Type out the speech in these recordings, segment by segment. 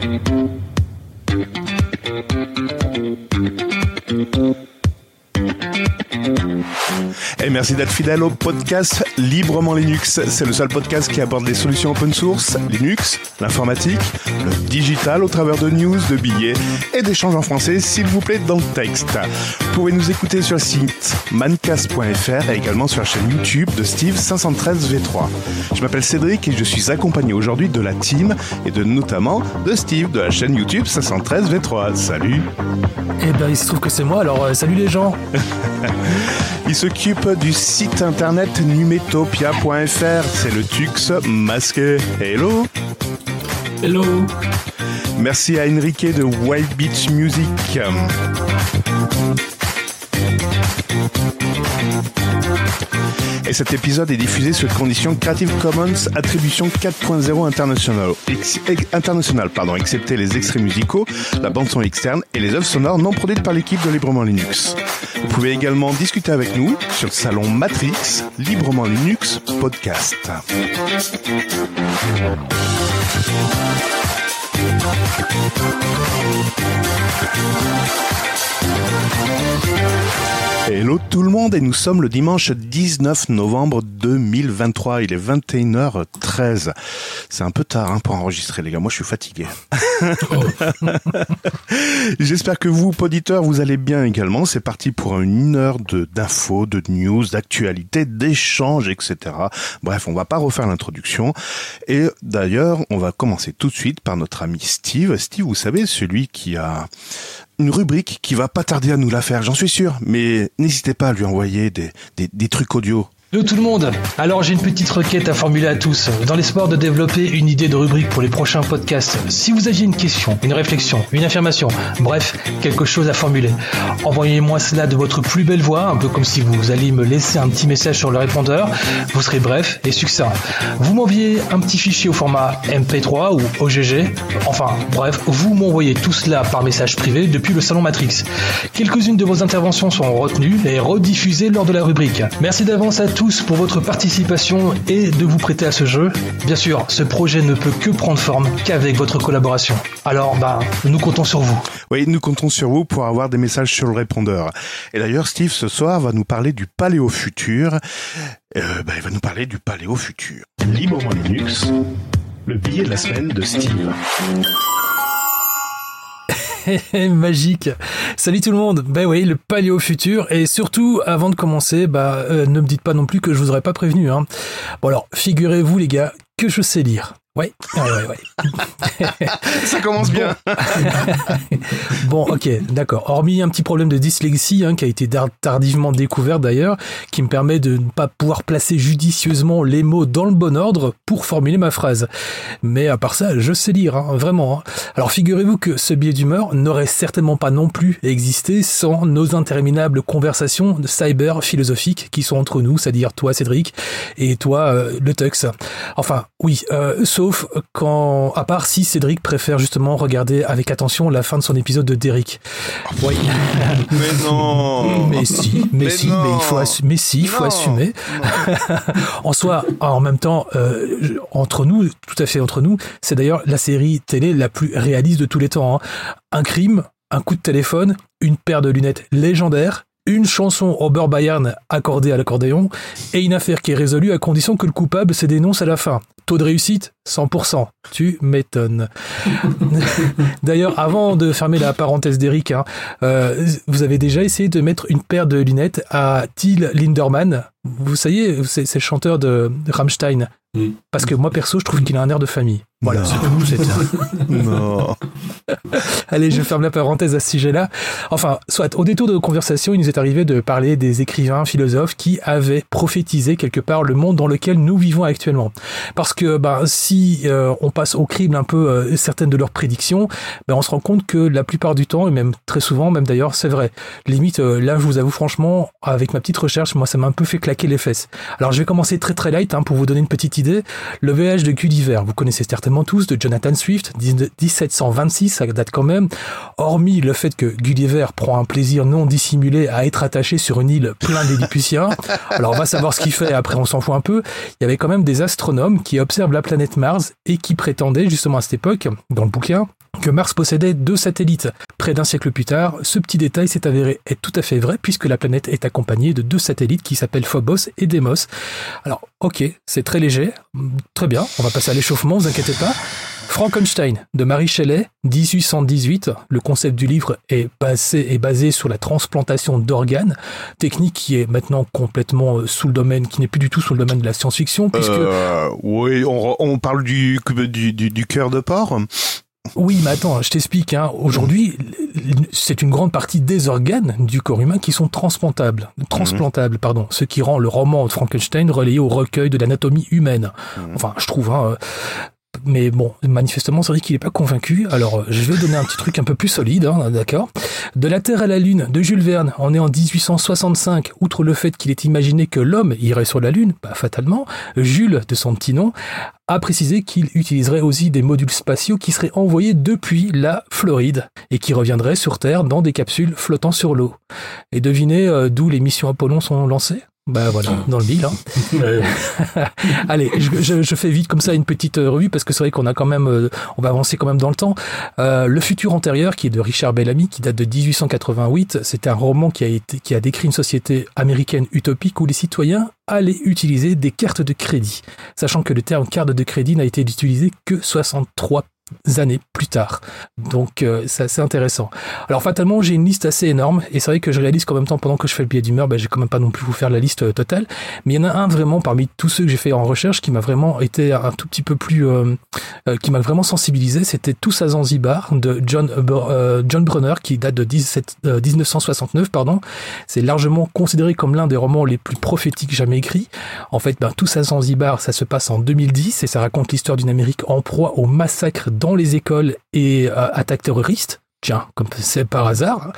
Thank you. Et merci d'être fidèle au podcast Librement Linux. C'est le seul podcast qui aborde les solutions open source, Linux, l'informatique, le digital au travers de news, de billets et d'échanges en français, s'il vous plaît, dans le texte. Vous pouvez nous écouter sur le site mancast.fr et également sur la chaîne YouTube de Steve 513V3. Je m'appelle Cédric et je suis accompagné aujourd'hui de la team et de notamment de Steve de la chaîne YouTube 513V3. Salut Eh ben, il se trouve que c'est moi, alors euh, salut les gens Il s'occupe du site internet numetopia.fr. C'est le Tux masqué. Hello Hello Merci à Enrique de Wild Beach Music. Et cet épisode est diffusé sur condition Creative Commons Attribution 4.0 international, excepté les extraits musicaux, la bande son externe et les œuvres sonores non produites par l'équipe de Librement Linux. Vous pouvez également discuter avec nous sur le salon Matrix Librement Linux Podcast. Hello tout le monde et nous sommes le dimanche 19 novembre 2023. Il est 21h13. C'est un peu tard hein, pour enregistrer les gars. Moi je suis fatigué. J'espère que vous, auditeurs, vous allez bien également. C'est parti pour une heure de d'infos, de news, d'actualités, d'échanges, etc. Bref, on va pas refaire l'introduction. Et d'ailleurs, on va commencer tout de suite par notre ami Steve. Steve, vous savez, celui qui a une rubrique qui va pas tarder à nous la faire, j'en suis sûr. Mais n'hésitez pas à lui envoyer des, des, des trucs audio. Hello tout le monde Alors j'ai une petite requête à formuler à tous, dans l'espoir de développer une idée de rubrique pour les prochains podcasts. Si vous aviez une question, une réflexion, une affirmation, bref, quelque chose à formuler, envoyez-moi cela de votre plus belle voix, un peu comme si vous alliez me laisser un petit message sur le répondeur. Vous serez bref et succinct. Vous m'envoyez un petit fichier au format MP3 ou OGG. Enfin, bref, vous m'envoyez tout cela par message privé depuis le salon Matrix. Quelques-unes de vos interventions seront retenues et rediffusées lors de la rubrique. Merci d'avance à tous pour votre participation et de vous prêter à ce jeu. Bien sûr, ce projet ne peut que prendre forme qu'avec votre collaboration. Alors, bah, nous comptons sur vous. Oui, nous comptons sur vous pour avoir des messages sur le répondeur. Et d'ailleurs, Steve, ce soir, va nous parler du paléo futur. Euh, bah, il va nous parler du paléo futur. Librement Linux, le billet de la semaine de Steve. Magique Salut tout le monde Ben oui, le paléo futur. Et surtout, avant de commencer, bah, euh, ne me dites pas non plus que je vous aurais pas prévenu. Hein. Bon alors, figurez-vous les gars, que je sais lire. Ouais, ouais, ouais. ouais. Ça commence bien. bon, ok, d'accord. Hormis un petit problème de dyslexie hein, qui a été tardivement découvert d'ailleurs, qui me permet de ne pas pouvoir placer judicieusement les mots dans le bon ordre pour formuler ma phrase. Mais à part ça, je sais lire, hein, vraiment. hein. Alors figurez-vous que ce biais d'humeur n'aurait certainement pas non plus existé sans nos interminables conversations de cyber philosophiques qui sont entre nous, c'est-à-dire toi Cédric et toi euh, le Tux. Enfin, oui, euh, sauf quand, à part si Cédric préfère justement regarder avec attention la fin de son épisode de Derrick. Oui. Mais non. Mais si, mais, Mais si, non. mais il faut, assu- mais si, il faut assumer. en soi, en même temps, euh, entre nous, tout à fait entre nous, c'est d'ailleurs la série télé la plus réaliste de tous les temps. hein. Un crime, un coup de téléphone, une paire de lunettes légendaires, une chanson Robert Bayern accordée à l'accordéon et une affaire qui est résolue à condition que le coupable se dénonce à la fin. Taux de réussite 100%. Tu m'étonnes. D'ailleurs, avant de fermer la parenthèse d'Eric, hein, euh, vous avez déjà essayé de mettre une paire de lunettes à Till Linderman. Vous savez, c'est le chanteur de Rammstein. Mm. Parce que moi, perso, je trouve qu'il a un air de famille. Voilà, c'est tout. c'est- Non. Allez, je ferme la parenthèse à ce sujet-là. Enfin, soit, au détour de nos conversations, il nous est arrivé de parler des écrivains, philosophes qui avaient prophétisé quelque part le monde dans lequel nous vivons actuellement. Parce que, ben, si euh, on passe au crible un peu euh, certaines de leurs prédictions, ben, on se rend compte que la plupart du temps, et même très souvent, même d'ailleurs, c'est vrai. Limite, euh, là, je vous avoue franchement, avec ma petite recherche, moi, ça m'a un peu fait claquer les fesses. Alors, je vais commencer très très light hein, pour vous donner une petite idée. Le voyage de Gulliver, vous connaissez certainement tous, de Jonathan Swift, 1726, ça date quand même. Hormis le fait que Gulliver prend un plaisir non dissimulé à être attaché sur une île plein d'Égyptiens, alors on va savoir ce qu'il fait, après on s'en fout un peu, il y avait quand même des astronomes qui observent la planète Mars et qui prétendaient justement à cette époque, dans le bouquin, que Mars possédait deux satellites. Près d'un siècle plus tard, ce petit détail s'est avéré être tout à fait vrai puisque la planète est accompagnée de deux satellites qui s'appellent Phobos et Deimos. Alors, ok, c'est très léger, très bien, on va passer à l'échauffement, vous inquiétez pas. Frankenstein de Marie Shelley, 1818. Le concept du livre est basé, est basé sur la transplantation d'organes, technique qui est maintenant complètement euh, sous le domaine, qui n'est plus du tout sous le domaine de la science-fiction, puisque... Euh, oui, on, on parle du, du, du, du cœur de porc oui, mais attends, je t'explique. Hein. Aujourd'hui, c'est une grande partie des organes du corps humain qui sont transplantables, transplantables, pardon. Ce qui rend le roman de Frankenstein relayé au recueil de l'anatomie humaine. Mhm. Enfin, je trouve. Hein, mais bon, manifestement, c'est vrai qu'il n'est pas convaincu. Alors, je vais donner un petit truc un peu plus solide, hein, d'accord De la Terre à la Lune, de Jules Verne, on est en 1865. Outre le fait qu'il ait imaginé que l'homme irait sur la Lune, pas fatalement, Jules, de son petit nom, a précisé qu'il utiliserait aussi des modules spatiaux qui seraient envoyés depuis la Floride et qui reviendraient sur Terre dans des capsules flottant sur l'eau. Et devinez euh, d'où les missions Apollon sont lancées? Bah voilà, dans le deal. Hein. Allez, je, je, fais vite comme ça une petite euh, revue parce que c'est vrai qu'on a quand même, euh, on va avancer quand même dans le temps. Euh, le futur antérieur, qui est de Richard Bellamy, qui date de 1888, c'était un roman qui a été, qui a décrit une société américaine utopique où les citoyens allaient utiliser des cartes de crédit, sachant que le terme carte de crédit n'a été utilisé que 63 années plus tard. Donc euh, c'est assez intéressant. Alors fatalement j'ai une liste assez énorme et c'est vrai que je réalise qu'en même temps pendant que je fais le billet d'humeur, ben, j'ai quand même pas non plus vous faire la liste euh, totale. Mais il y en a un vraiment parmi tous ceux que j'ai fait en recherche qui m'a vraiment été un tout petit peu plus, euh, qui m'a vraiment sensibilisé. C'était Tous à Zanzibar de John John Brunner qui date de 17, 1969 pardon. C'est largement considéré comme l'un des romans les plus prophétiques jamais écrits. En fait, ben, Tous à Zanzibar, ça se passe en 2010 et ça raconte l'histoire d'une Amérique en proie au massacre dans les écoles et euh, attaques terroristes. Tiens, comme c'est par hasard, hein.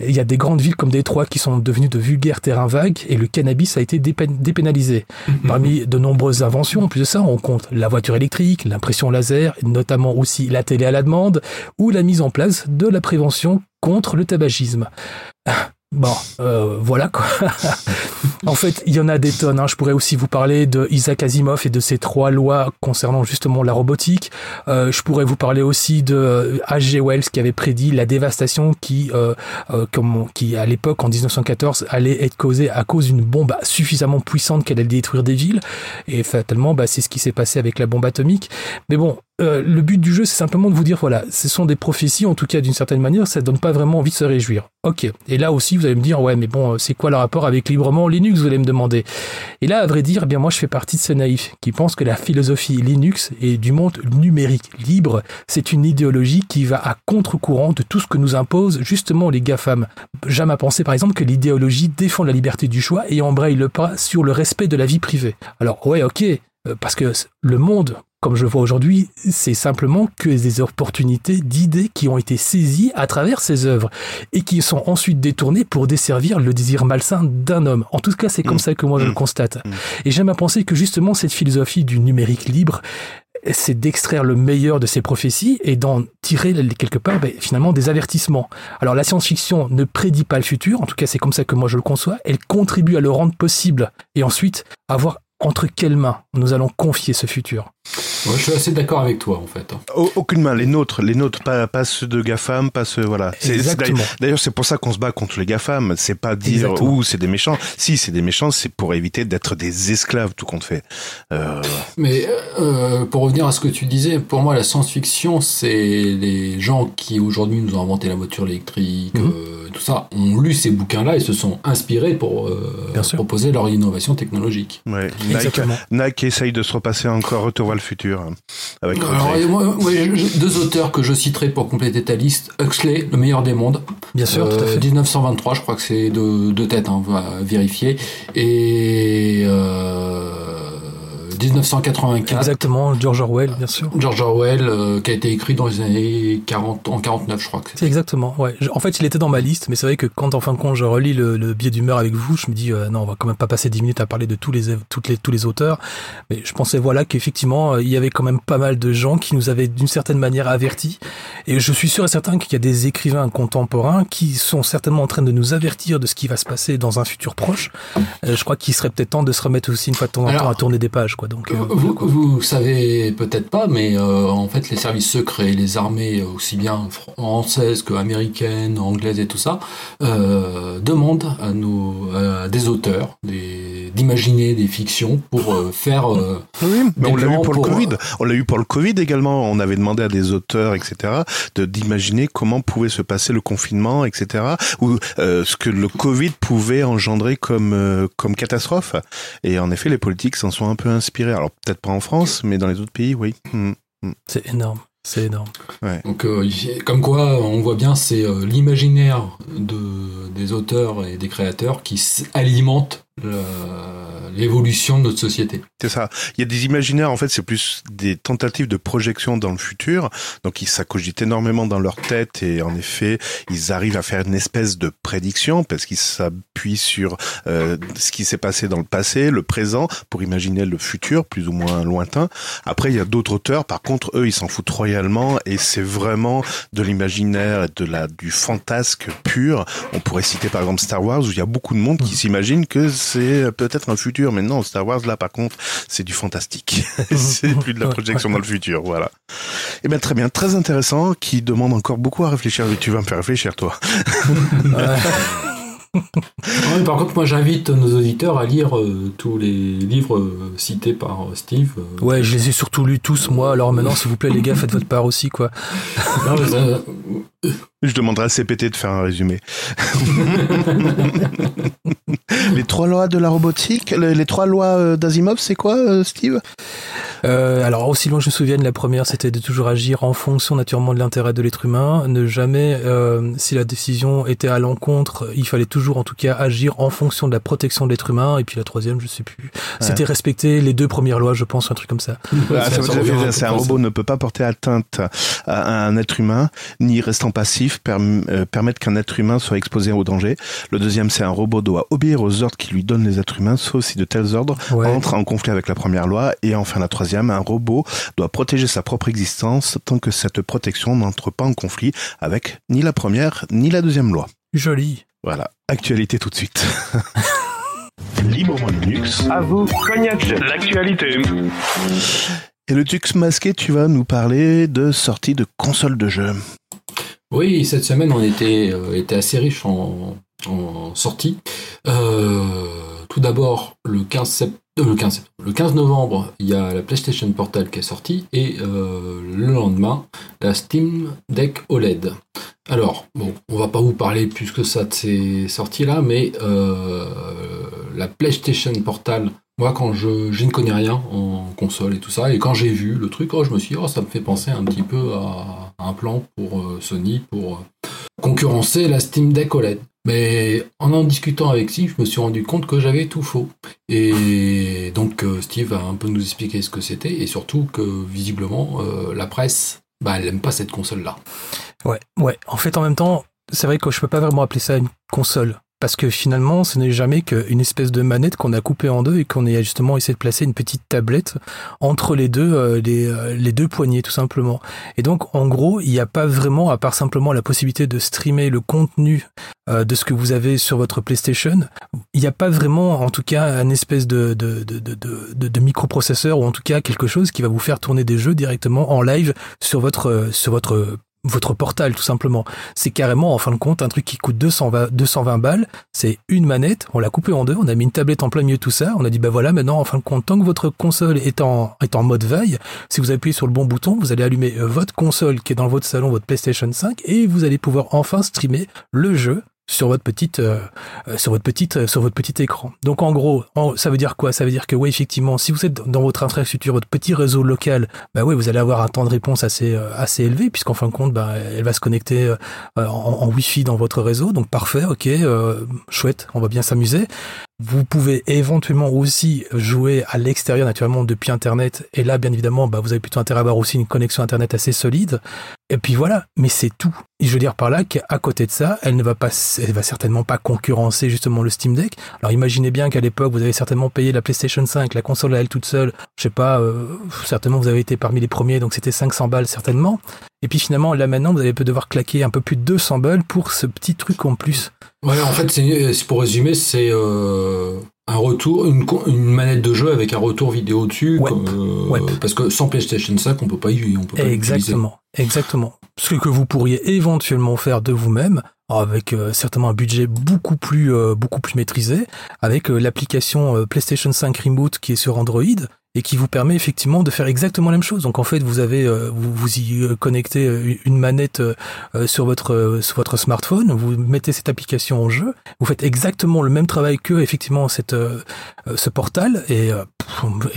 il y a des grandes villes comme Détroit qui sont devenues de vulgaires terrains vagues et le cannabis a été dépénalisé. Mm-hmm. Parmi de nombreuses inventions, en plus de ça, on compte la voiture électrique, l'impression laser, notamment aussi la télé à la demande ou la mise en place de la prévention contre le tabagisme. Bon, euh, voilà quoi. en fait, il y en a des tonnes. Hein. Je pourrais aussi vous parler de Isaac Asimov et de ses trois lois concernant justement la robotique. Euh, je pourrais vous parler aussi de H.G. Euh, Wells qui avait prédit la dévastation qui, euh, à l'époque en 1914 allait être causée à cause d'une bombe suffisamment puissante qu'elle allait détruire des villes. Et fatalement, bah, c'est ce qui s'est passé avec la bombe atomique. Mais bon, euh, le but du jeu, c'est simplement de vous dire, voilà, ce sont des prophéties, en tout cas d'une certaine manière, ça donne pas vraiment envie de se réjouir. Ok. Et là aussi, vous allez me dire, ouais, mais bon, c'est quoi le rapport avec librement Linux, vous allez me demander. Et là, à vrai dire, eh bien moi, je fais partie de ces naïfs qui pensent que la philosophie Linux et du monde numérique libre, c'est une idéologie qui va à contre-courant de tout ce que nous imposent justement les GAFAM. Jamais à penser, par exemple, que l'idéologie défend la liberté du choix et embraye le pas sur le respect de la vie privée. Alors, ouais, ok, euh, parce que le monde comme je le vois aujourd'hui, c'est simplement que des opportunités d'idées qui ont été saisies à travers ces œuvres et qui sont ensuite détournées pour desservir le désir malsain d'un homme. En tout cas, c'est comme mm. ça que moi je le mm. constate. Mm. Et j'aime à penser que justement cette philosophie du numérique libre, c'est d'extraire le meilleur de ces prophéties et d'en tirer quelque part ben, finalement des avertissements. Alors la science-fiction ne prédit pas le futur, en tout cas c'est comme ça que moi je le conçois, elle contribue à le rendre possible et ensuite avoir entre quelles mains nous allons confier ce futur je suis assez d'accord avec toi en fait. Aucune main, les nôtres, les nôtres, pas, pas ceux de GAFAM, pas ceux, voilà. D'ailleurs, c'est pour ça qu'on se bat contre les GAFAM. C'est pas dire, ouh, c'est des méchants. Si, c'est des méchants, c'est pour éviter d'être des esclaves, tout compte fait. Euh... Mais euh, pour revenir à ce que tu disais, pour moi, la science-fiction, c'est les gens qui aujourd'hui nous ont inventé la voiture électrique, mhm. euh, tout ça, ont lu ces bouquins-là et se sont inspirés pour euh, proposer leur innovation technologique. Ouais. Nike, Nike essaye de se repasser encore Retour le futur. Hein, avec deux auteurs que je citerai pour compléter ta liste. Huxley, Le meilleur des mondes. Bien sûr, tout à fait. 1923, je crois que c'est de, de tête, hein, on va vérifier. Et... Euh, 1984. Exactement, George Orwell, bien sûr. George Orwell, euh, qui a été écrit dans les années 40, en 49, je crois. C'est exactement, ouais. En fait, il était dans ma liste, mais c'est vrai que quand en fin de compte je relis le, le biais d'humeur avec vous, je me dis, euh, non, on va quand même pas passer 10 minutes à parler de tous les, toutes les, tous les auteurs. Mais je pensais, voilà, qu'effectivement, euh, il y avait quand même pas mal de gens qui nous avaient d'une certaine manière avertis. Et je suis sûr et certain qu'il y a des écrivains contemporains qui sont certainement en train de nous avertir de ce qui va se passer dans un futur proche. je crois qu'il serait peut-être temps de se remettre aussi une fois de temps en temps à tourner des pages, quoi Donc, euh, vous, vous, savez peut-être pas, mais euh, en fait, les services secrets, les armées, aussi bien françaises que américaines, anglaises et tout ça, euh, demandent à, nos, à des auteurs d'imaginer des fictions pour faire. oui, mais on l'a eu pour, le Covid. On l'a eu pour le Covid également. On avait demandé à des auteurs, etc., d'imaginer comment pouvait se passer le confinement, etc., ou ce que le Covid pouvait engendrer comme comme catastrophe. Et en effet, les politiques s'en sont un peu inspirés. Alors peut-être pas en France, mais dans les autres pays, oui. Hmm, hmm. C'est énorme. C'est énorme. Donc, euh, comme quoi, on voit bien, c'est euh, l'imaginaire de, des auteurs et des créateurs qui alimentent l'évolution de notre société. C'est ça. Il y a des imaginaires, en fait, c'est plus des tentatives de projection dans le futur. Donc, ils s'accogite énormément dans leur tête et en effet, ils arrivent à faire une espèce de prédiction parce qu'ils s'appuient sur euh, ce qui s'est passé dans le passé, le présent, pour imaginer le futur, plus ou moins lointain. Après, il y a d'autres auteurs, par contre, eux, ils s'en foutent royalement et c'est vraiment de l'imaginaire et de la, du fantasque pur. On pourrait citer par exemple Star Wars où il y a beaucoup de monde qui s'imagine que c'est peut-être un futur, mais non, Star Wars là par contre, c'est du fantastique. c'est plus de la projection dans le futur, voilà. Et eh bien très bien, très intéressant, qui demande encore beaucoup à réfléchir. Tu vas me faire réfléchir, toi. par contre, moi j'invite nos auditeurs à lire euh, tous les livres euh, cités par euh, Steve. ouais, je les ai surtout lus tous, moi. Alors maintenant, s'il vous plaît, les gars, faites votre part aussi, quoi. Je demanderai à CPT de faire un résumé. les trois lois de la robotique, les, trois lois d'Asimov, c'est quoi, Steve? Euh, alors aussi loin que je me souvienne, la première c'était de toujours agir en fonction naturellement de l'intérêt de l'être humain, ne jamais, euh, si la décision était à l'encontre, il fallait toujours en tout cas agir en fonction de la protection de l'être humain. Et puis la troisième, je sais plus, c'était respecter les deux premières lois, je pense, un truc comme ça. Ah, c'est un robot ne peut pas porter atteinte à un être humain, ni restant passif euh, permettre qu'un être humain soit exposé au danger. Le deuxième, c'est un robot doit obéir aux ordres qui lui donnent les êtres humains, sauf si de tels ordres entrent en conflit avec la première loi. Et enfin la troisième un robot doit protéger sa propre existence tant que cette protection n'entre pas en conflit avec ni la première ni la deuxième loi. Joli. Voilà, actualité tout de suite. Librement Linux. À vous, cognac, l'actualité. Et le Tux masqué, tu vas nous parler de sortie de console de jeu. Oui, cette semaine on était, euh, assez riche en, sorties. Euh, tout d'abord, le 15 septembre euh, le 15, le 15 novembre, il y a la PlayStation Portal qui est sortie et le lendemain, la Steam Deck OLED. Alors, bon, on va pas vous parler plus que ça de ces sorties-là, mais la PlayStation Portal, quand je, ne connais rien en console et tout ça, et quand j'ai vu le truc, oh, je me suis dit, oh, ça me fait penser un petit peu à un plan pour Sony pour concurrencer la Steam Deck OLED. Mais en en discutant avec Steve, je me suis rendu compte que j'avais tout faux. Et donc euh, Steve va un peu nous expliquer ce que c'était et surtout que visiblement euh, la presse, bah, elle n'aime pas cette console-là. Ouais, ouais. En fait, en même temps, c'est vrai que je peux pas vraiment appeler ça une console parce que finalement, ce n'est jamais qu'une espèce de manette qu'on a coupée en deux et qu'on a justement essayé de placer une petite tablette entre les deux, euh, euh, les, deux poignées, tout simplement. Et donc, en gros, il n'y a pas vraiment, à part simplement la possibilité de streamer le contenu euh, de ce que vous avez sur votre PlayStation, il n'y a pas vraiment, en tout cas, un espèce de, de microprocesseur ou en tout cas quelque chose qui va vous faire tourner des jeux directement en live sur votre, sur votre votre portal tout simplement. C'est carrément en fin de compte un truc qui coûte 220, 220 balles, c'est une manette, on l'a coupé en deux, on a mis une tablette en plein milieu tout ça, on a dit bah voilà maintenant en fin de compte tant que votre console est en, est en mode veille, si vous appuyez sur le bon bouton, vous allez allumer euh, votre console qui est dans votre salon, votre PlayStation 5 et vous allez pouvoir enfin streamer le jeu sur votre petite euh, euh, sur votre petite euh, sur votre petit écran. Donc en gros, ça veut dire quoi? Ça veut dire que oui effectivement, si vous êtes dans votre infrastructure, votre petit réseau local, bah oui, vous allez avoir un temps de réponse assez assez élevé puisqu'en fin de compte, bah, elle va se connecter en, en Wi-Fi dans votre réseau. Donc parfait, ok, chouette, on va bien s'amuser. Vous pouvez éventuellement aussi jouer à l'extérieur naturellement depuis Internet. Et là, bien évidemment, bah, vous avez plutôt intérêt à avoir aussi une connexion Internet assez solide. Et puis voilà, mais c'est tout. Et je veux dire par là qu'à côté de ça, elle ne va pas, elle va certainement pas concurrencer justement le Steam Deck. Alors imaginez bien qu'à l'époque, vous avez certainement payé la PlayStation 5, la console à elle toute seule. Je sais pas, euh, certainement vous avez été parmi les premiers, donc c'était 500 balles certainement. Et puis finalement, là maintenant, vous allez devoir claquer un peu plus de 200 balles pour ce petit truc en plus. Ouais, en fait, c'est c'est- pour résumer, c'est euh, un retour, une, manette de jeu avec un retour vidéo dessus. Ouais. comme, euh, Ouais. Parce que sans PlayStation 5, on peut pas y, on peut pas l'utiliser. Exactement, exactement. Ce que vous pourriez éventuellement faire de vous-même, avec euh, certainement un budget beaucoup plus, euh, beaucoup plus maîtrisé, avec euh, l'application euh, PlayStation 5 Remote qui est sur Android et qui vous permet effectivement de faire exactement la même chose. Donc en fait, vous avez, euh, vous, vous y euh, connectez euh, une manette sur votre sur votre smartphone, vous mettez cette application en jeu, vous faites exactement le même travail que effectivement cette ce portal et, et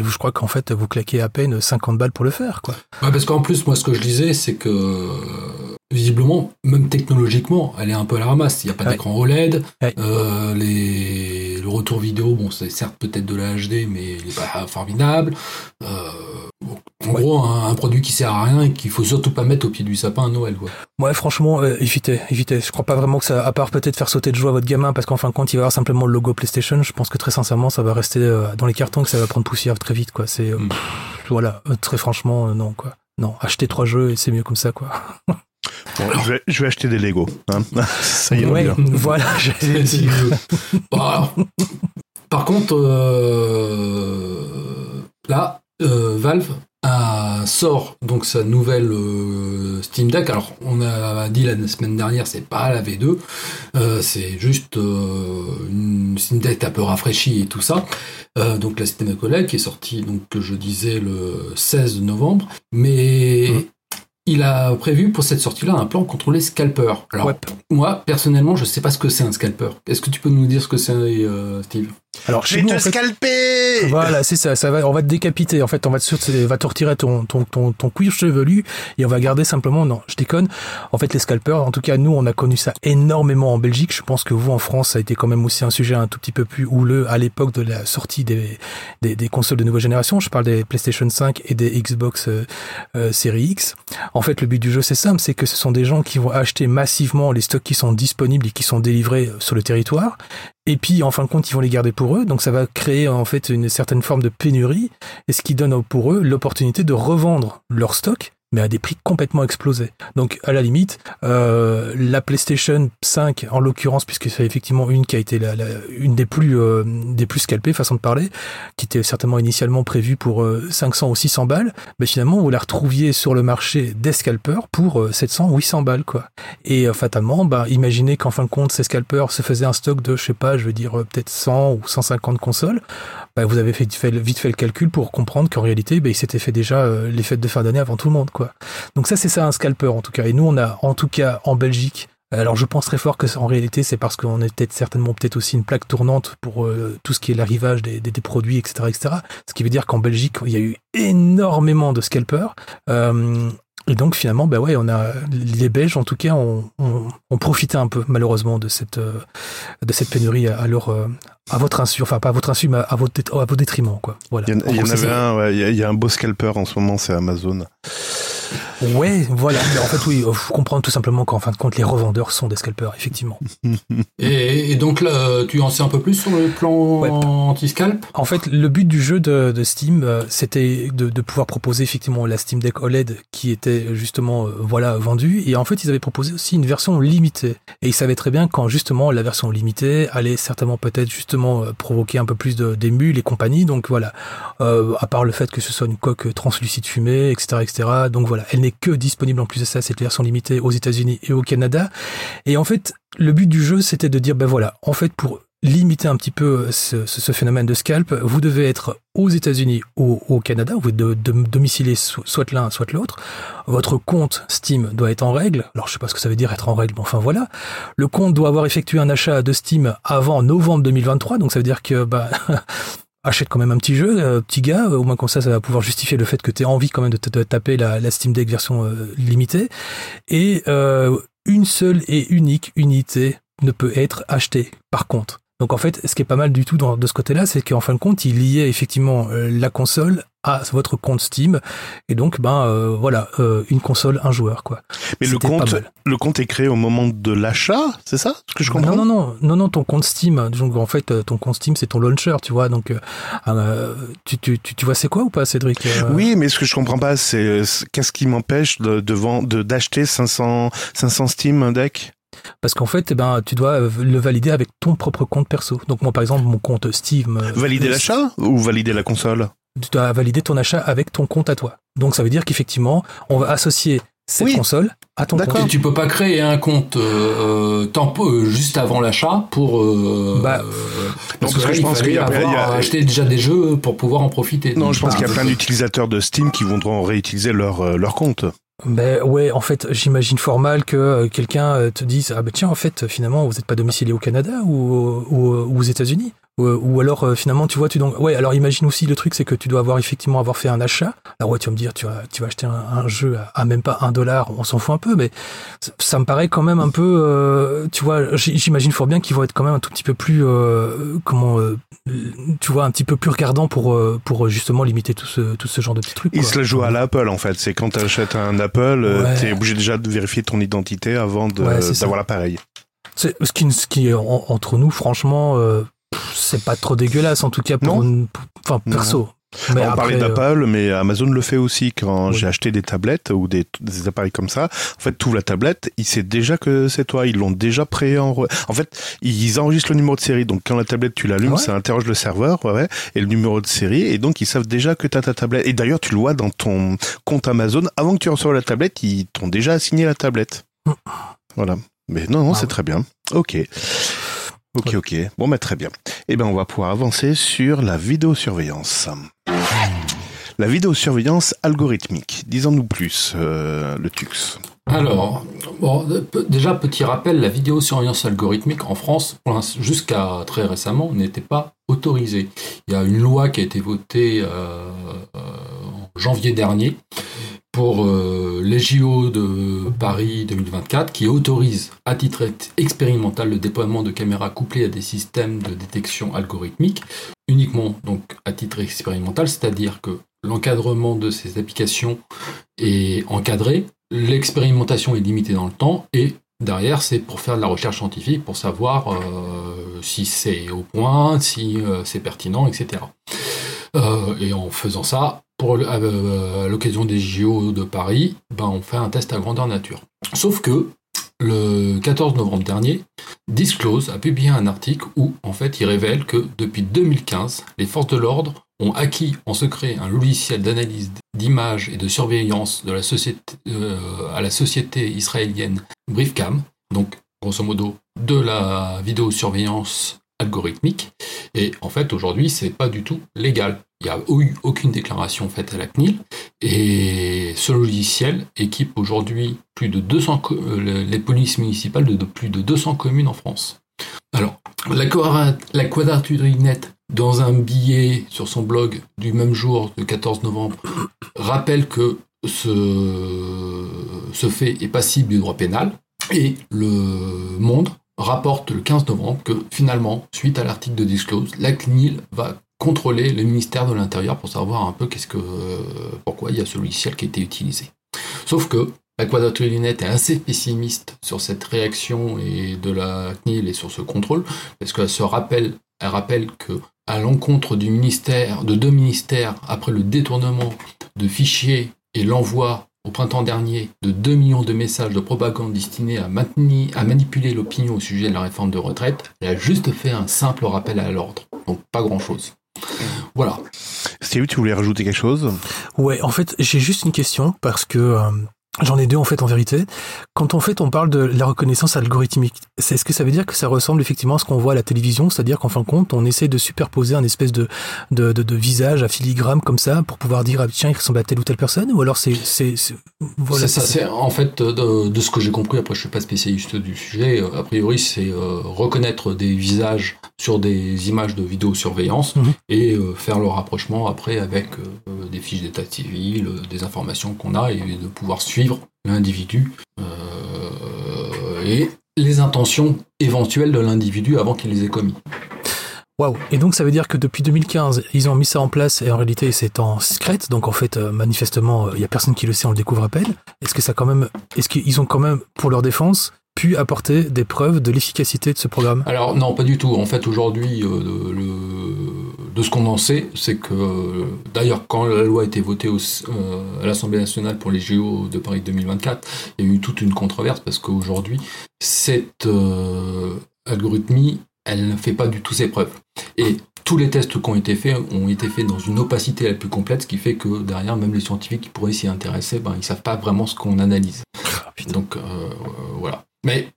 je crois qu'en fait vous claquez à peine 50 balles pour le faire quoi. Ouais, parce qu'en plus, moi, ce que je disais, c'est que visiblement, même technologiquement, elle est un peu à la ramasse. Il n'y a pas Ouais. d'écran OLED. Ouais. euh, les... Le retour vidéo, bon, c'est certes peut-être de la HD, mais il n'est pas formidable. Euh, bon, en Ouais. gros, un, un produit qui sert à rien et qu'il faut surtout pas mettre au pied du sapin à Noël. Quoi. Ouais, franchement, euh, évitez, évitez. Je crois pas vraiment que ça, à part peut-être faire sauter de joie à votre gamin, parce qu'en fin de compte, il va avoir simplement le logo PlayStation. Je pense que très sincèrement, ça va rester euh, dans les cartons, que ça va prendre poussière très vite, quoi. C'est, Mm. voilà, très franchement, non, quoi. Non, achetez trois jeux et c'est mieux comme ça, quoi. Bon, je, vais, je vais acheter des Lego. hein. Ça ira ouais, bien. voilà. j'allais dire. Bon, alors, par contre, euh, là, euh, Valve a- sort donc sa nouvelle euh, Steam Deck. Alors, on a dit la semaine dernière, c'est pas la V2, euh, c'est juste euh, une Steam Deck un peu rafraîchie et tout ça. Euh, donc la Steam Deck OLED qui est sortie, donc que je disais le 16 novembre, mais Mhm. Il a prévu pour cette sortie-là un plan contre les scalpers. Alors, Ouais. moi, personnellement, je sais pas ce que c'est un scalper. Est-ce que tu peux nous dire ce que c'est, euh, Steve? Alors, Je chez vais nous, te en fait, scalper Voilà, c'est ça, ça va, on va te décapiter. En fait, on va te, va te retirer ton, ton, ton, ton cuir chevelu et on va garder simplement, non, je déconne. En fait, les scalpers, en tout cas, nous, on a connu ça énormément en Belgique. Je pense que vous, en France, ça a été quand même aussi un sujet un tout petit peu plus houleux à l'époque de la sortie des, des, des consoles de nouvelle génération. Je parle des PlayStation 5 et des Xbox euh, euh, Series X. En fait, le but du jeu, c'est simple, c'est que ce sont des gens qui vont acheter massivement les stocks qui sont disponibles et qui sont délivrés sur le territoire. Et puis, en fin de compte, ils vont les garder pour eux. Donc, ça va créer en fait une certaine forme de pénurie, et ce qui donne pour eux l'opportunité de revendre leur stock, mais à des prix complètement explosés. Donc, à la limite, euh, la PlayStation 5, en l'occurrence, puisque c'est effectivement une qui a été la, la- une des plus euh, des plus scalpées, façon de parler, qui était certainement initialement prévue pour euh, 500 ou 600 balles, mais finalement, vous la retrouviez sur le marché des scalpers pour euh, 700 ou 800 balles, quoi. Et euh, fatalement, bah, imaginez qu'en fin de compte, ces scalpers se faisaient un stock de, je sais pas, je veux dire euh, peut-être 100 ou 150 consoles. Bah, vous avez fait, vite fait le calcul pour comprendre qu'en réalité, bah, il s'était fait déjà euh, les fêtes de fin d'année avant tout le monde, quoi. Donc ça, c'est ça un scalper en tout cas. Et nous, on a en tout cas en Belgique. Alors je pense très fort que en réalité c'est parce qu'on est peut-être certainement peut-être aussi une plaque tournante pour euh, tout ce qui est l'arrivage des produits etc etc. Ce qui veut dire qu'en Belgique il y a eu énormément de scalpers. Euh, et donc finalement, bah ouais, on a les Belges en tout cas ont, ont, ont profité un peu malheureusement de cette euh, de cette pénurie à, leur euh, à votre insu, enfin pas à votre insu, mais à votre dét- à vos détriments quoi. Voilà. Il y en, y avait un, ouais, il y, a- il y a un beau scalper en ce moment, c'est Amazon. Ouais, voilà. Mais en fait oui, faut comprendre tout simplement qu'en fin de compte les revendeurs sont des scalpers effectivement. et, et donc là, tu en sais un peu plus sur le plan Ouais. anti-scalp? En fait, le but du jeu de, de Steam, euh, c'était de, de pouvoir proposer effectivement la Steam Deck OLED qui était justement euh, voilà vendue. Et en fait, ils avaient proposé aussi une version limitée. Et ils savaient très bien quand justement la version limitée allait certainement peut-être justement euh, provoquer un peu plus de- d'émules et compagnie. Donc voilà, euh, à part le fait que ce soit une coque translucide fumée, etc., etc. Donc voilà, elle n'est que disponible en plus de ça cette version limitée aux États-Unis et au Canada. Et en fait, le but du jeu, c'était de dire ben voilà, en fait pour limiter un petit peu ce, ce- phénomène de scalp, vous devez être aux États-Unis ou au Canada, vous de, de- domicilier so- soit l'un, soit l'autre. Votre compte Steam doit être en règle. Alors, je sais pas ce que ça veut dire être en règle, mais enfin voilà. Le compte doit avoir effectué un achat de Steam avant novembre 2023, donc ça veut dire que bah achète quand même un petit jeu, euh, petit gars, au moins comme ça, ça va pouvoir justifier le fait que tu aies envie quand même de te taper la, la Steam Deck version euh, limitée. Et euh, une seule et unique unité ne peut être achetée par contre. Donc en fait, ce qui est pas mal du tout dans, de ce côté-là, c'est qu'en fin de compte, il liait effectivement euh, la console à votre compte Steam, et donc ben euh, voilà, euh, une console, un joueur quoi. Mais le compte, le compte est créé au moment de l'achat, c'est ça ce que je comprends? Non non non non non ton compte Steam. Donc en fait, euh, ton compte Steam c'est ton launcher, tu vois. Donc euh, tu, tu, tu, tu vois c'est quoi ou pas, Cédric Oui, mais ce que je comprends pas, c'est qu'est-ce qui m'empêche de d'acheter 500 500 Steam un deck? Parce qu'en fait, eh ben, tu dois le valider avec ton propre compte perso. Donc moi, par exemple, mon compte Steam. Valider l'achat ou valider la console? Tu dois valider ton achat avec ton compte à toi. Donc ça veut dire qu'effectivement, on va associer cette Oui. console à ton compte. Et tu peux pas créer un compte euh, tempo euh, juste avant l'achat pour. euh, Bah, euh, non, parce que je pense qu'il y a- avoir il y a- acheté déjà des jeux pour pouvoir en profiter. Non, je pense bah, qu'il y a plein d'utilisateurs de Steam qui voudront réutiliser leur, euh, leur compte. Ben ouais, en fait, j'imagine fort mal que euh, quelqu'un euh, te dise ah ben tiens en fait finalement vous n'êtes pas domicilié au Canada ou, ou, ou aux États-Unis ou, ou alors euh, finalement tu vois tu donc ouais alors imagine aussi le truc c'est que tu dois avoir effectivement avoir fait un achat alors ouais tu vas me dire tu vas tu vas acheter un, un jeu à, à même pas un dollar on s'en fout un peu mais ça, me paraît quand même un peu euh, tu vois j'imagine fort bien qu'ils vont être quand même un tout petit peu plus euh, comment euh, tu vois un petit peu plus regardant pour euh, pour justement limiter tout ce tout ce genre de petits trucs Ils quoi. se la jouent à l'Apple en fait. C'est quand tu achètes un Apple, euh, Ouais. t'es obligé déjà de vérifier ton identité avant de- Ouais, d'avoir l'appareil. Ce qui, ce qui est en- entre nous, franchement, euh, c'est pas trop dégueulasse, en tout cas pour une, pour- enfin perso. Mais on après, parlait euh, d'Apple, mais Amazon le fait aussi quand Oui. j'ai acheté des tablettes ou des, des appareils comme ça. En fait, tu ouvres la tablette, il sait déjà que c'est toi. Ils l'ont déjà pré En fait, ils enregistrent le numéro de série. Donc, quand la tablette, tu l'allumes, Ah ouais ça interroge le serveur, ouais, ouais, et le numéro de série. Et donc, ils savent déjà que tu as ta tablette. Et d'ailleurs, tu le vois dans ton compte Amazon. Avant que tu reçoives la tablette, ils t'ont déjà assigné la tablette. Mm. Voilà. Mais non, non, Ah c'est très bien. Ok. Ok, ok. Bon, bah, très bien. Eh ben, on va pouvoir avancer sur la vidéosurveillance. La vidéosurveillance algorithmique. Disons-nous plus, euh, le TUX. Alors, bon, déjà, petit rappel, la vidéosurveillance algorithmique en France, jusqu'à très récemment, n'était pas autorisée. Il y a une loi qui a été votée euh, euh, en janvier dernier pour euh, les JO de Paris 2024 qui autorise à titre ex- expérimental le déploiement de caméras couplées à des systèmes de détection algorithmique uniquement donc à titre expérimental, c'est-à-dire que l'encadrement de ces applications est encadré, l'expérimentation est limitée dans le temps et derrière c'est pour faire de la recherche scientifique, pour savoir euh, si c'est au point, si euh, c'est pertinent, etc. Et en faisant ça, pour le- euh, à l'occasion des JO de Paris, ben, on fait un test à grandeur nature. Sauf que le 14 novembre dernier, Disclose a publié un article où en fait il révèle que depuis 2015, les forces de l'ordre ont acquis en secret un logiciel d'analyse d'images et de surveillance euh, à la société israélienne Briefcam, donc grosso modo de la vidéosurveillance algorithmique. Et en fait, aujourd'hui, c'est pas du tout légal. Il n'y a eu aucune déclaration faite à la CNIL. Et ce logiciel équipe aujourd'hui plus de 200 co- euh, les polices municipales de, plus de 200 communes en France. Alors, la, la dans un billet sur son blog du même jour, le 14 novembre, rappelle que ce, ce fait est passible du droit pénal. Et le Monde rapporte le 15 novembre que finalement, suite à l'article de Disclose, la CNIL va contrôler le ministère de l'Intérieur pour savoir un peu que, pourquoi il y a ce logiciel qui a été utilisé. Sauf que la Quadraturinette est assez pessimiste sur cette réaction et de la CNIL et sur ce contrôle, parce qu'elle se rappelle, elle rappelle que à l'encontre du ministère, de deux ministères, après le détournement de fichiers et l'envoi au printemps dernier de 2 millions de messages de propagande destinés à, maintenir, à manipuler l'opinion au sujet de la réforme de retraite, elle a juste fait un simple rappel à l'ordre. Donc pas grand-chose. Voilà. Steve, tu voulais rajouter quelque chose? Ouais, en fait, j'ai juste une question parce que euh, j'en ai deux en fait en vérité. Quand en fait on parle de la reconnaissance algorithmique, c'est- est-ce que ça veut dire que ça ressemble effectivement à ce qu'on voit à la télévision, c'est-à-dire qu'en fin de compte on essaie de superposer un espèce de de, de, de visage à filigrane comme ça pour pouvoir dire ah tiens il ressemble à telle ou telle personne? Ou alors c'est voilà ça, c'est- en fait de, de ce que j'ai compris. Après, je suis pas spécialiste du sujet. euh, A priori, c'est euh, reconnaître des visages sur des images de vidéosurveillance Mhm. et euh, faire le rapprochement après avec euh, des fiches d'état civil, des informations qu'on a et de pouvoir suivre l'individu euh, et les intentions éventuelles de l'individu avant qu'il les ait commis. Waouh Et donc ça veut dire que depuis 2015, ils ont mis ça en place et en réalité c'est en secret, donc en fait euh, manifestement il y a personne qui le sait, on le découvre à peine. Est-ce que ça quand même, est-ce qu'ils ont quand même pour leur défense pu apporter des preuves de l'efficacité de ce programme Alors non, pas du tout. En fait, aujourd'hui, euh, de ce qu'on en sait, c'est que d'ailleurs, quand la loi a été votée au- euh, à l'Assemblée nationale pour les JO de Paris 2024, il y a eu toute une controverse parce qu'aujourd'hui, cette euh, algorithmie, elle ne fait pas du tout ses preuves. Et tous les tests qui ont été faits ont été faits dans une opacité la plus complète, ce qui fait que derrière, même les scientifiques qui pourraient s'y intéresser, ben, ils savent pas vraiment ce qu'on analyse. Donc euh, euh, voilà. Mais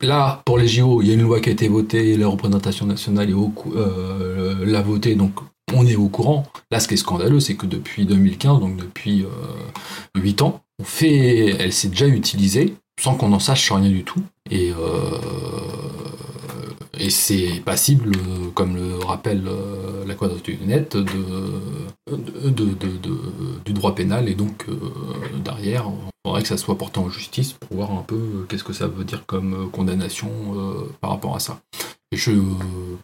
là, pour les JO, il y a une loi qui a été votée, la représentation nationale euh, l'a votée, donc on est au courant. Là, ce qui est scandaleux, c'est que depuis 2015, donc depuis euh, 8 ans, on fait, elle s'est déjà utilisée sans qu'on en sache rien du tout. Et, euh, et c'est passible, euh, comme le rappelle euh, la quadrature de, de- de- de- de- du droit pénal. Et donc, euh, derrière, il faudrait que ça soit porté en justice pour voir un peu qu'est-ce que ça veut dire comme condamnation euh, par rapport à ça. Et je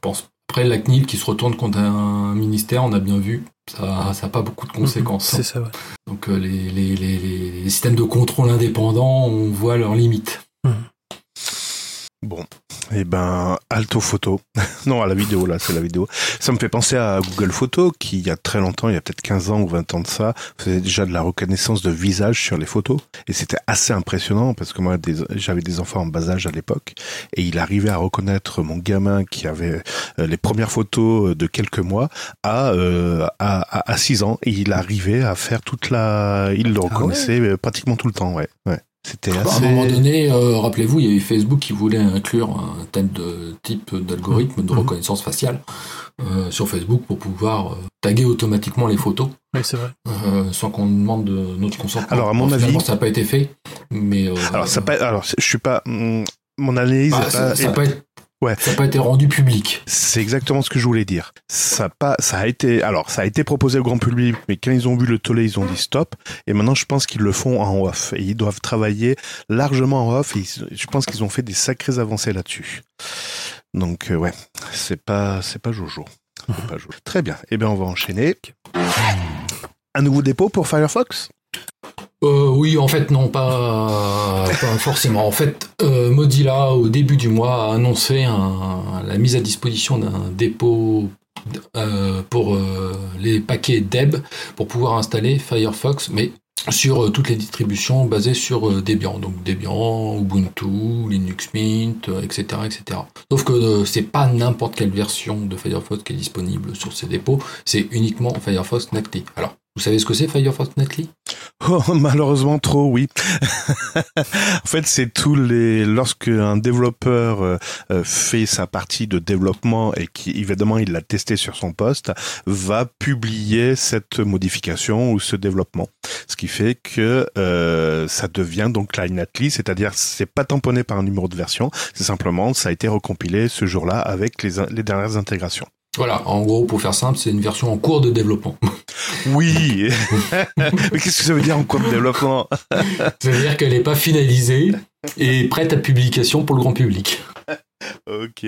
pense, après, la CNIL qui se retourne contre un ministère, on a bien vu, ça n'a pas beaucoup de conséquences. C'est ça, ouais. Donc, euh, les, les- les- les- les systèmes de contrôle indépendants, on voit leurs limites. Bon, et ben, alto photo. non, à la vidéo, là, c'est la vidéo. Ça me fait penser à Google Photos, qui, il y a très longtemps, il y a peut-être 15 ans ou 20 ans de ça, faisait déjà de la reconnaissance de visage sur les photos. Et c'était assez impressionnant, parce que moi, des- j'avais des enfants en bas âge à l'époque, et il arrivait à reconnaître mon gamin qui avait euh, les premières photos de quelques mois à, euh, à, à, à 6 ans, et il arrivait à faire toute la... Il le reconnaissait euh, pratiquement tout le temps, ouais. ouais. C'était À assez... un moment donné, euh, rappelez-vous, il y a eu Facebook qui voulait inclure un tel de type d'algorithme de Mhm. reconnaissance faciale euh, sur Facebook pour pouvoir euh, taguer automatiquement les photos Oui, c'est vrai. euh, sans qu'on demande de notre consentement. Alors, à mon finalement, avis- ça n'a pas été fait, mais euh, Alors, ça pas, alors, je suis pas, hum, mon analyse bah, ça a pas été- Ouais. ça a pas été rendu public. c'est exactement ce que je voulais dire. Ça a pas, ça a été, alors, ça a été proposé au grand public, mais quand ils ont vu le tollé, ils ont dit stop. Et maintenant, je pense qu'ils le font en off. Et ils doivent travailler largement en off. Et je pense qu'ils ont fait des sacrées avancées là-dessus. Donc, euh, ouais, c'est pas, c'est pas Jojo. C'est pas Jojo. Très bien. Eh bien, on va enchaîner. Un nouveau dépôt pour Firefox Euh, oui, en fait, non, pas, forcément. En fait, euh, Mozilla, au début du mois, a annoncé la mise à disposition d'un dépôt euh, pour euh, les paquets DEB pour pouvoir installer Firefox, mais sur euh, toutes les distributions basées sur Debian. Donc Debian, Ubuntu, Linux Mint, etc., etc. Sauf que c'est pas n'importe quelle version de Firefox qui est disponible sur ces dépôts, c'est uniquement Firefox Nightly. Alors, vous savez ce que c'est Firefox Nightly Oh, malheureusement trop, oui. en fait, c'est tous les lorsque un développeur euh, euh, fait sa partie de développement et qui évidemment il l'a testé sur son poste, va publier cette modification ou ce développement. Ce qui fait que euh, ça devient donc la Nightly, c'est-à-dire c'est pas tamponné par un numéro de version, c'est simplement ça a été recompilé ce jour-là avec les, les dernières intégrations. Voilà, en gros, pour faire simple, c'est une version en cours de développement. Oui. Mais qu'est-ce que ça veut dire en cours de développement? C'est-à-dire qu'elle n'est pas finalisée et prête à publication pour le grand public. Ok.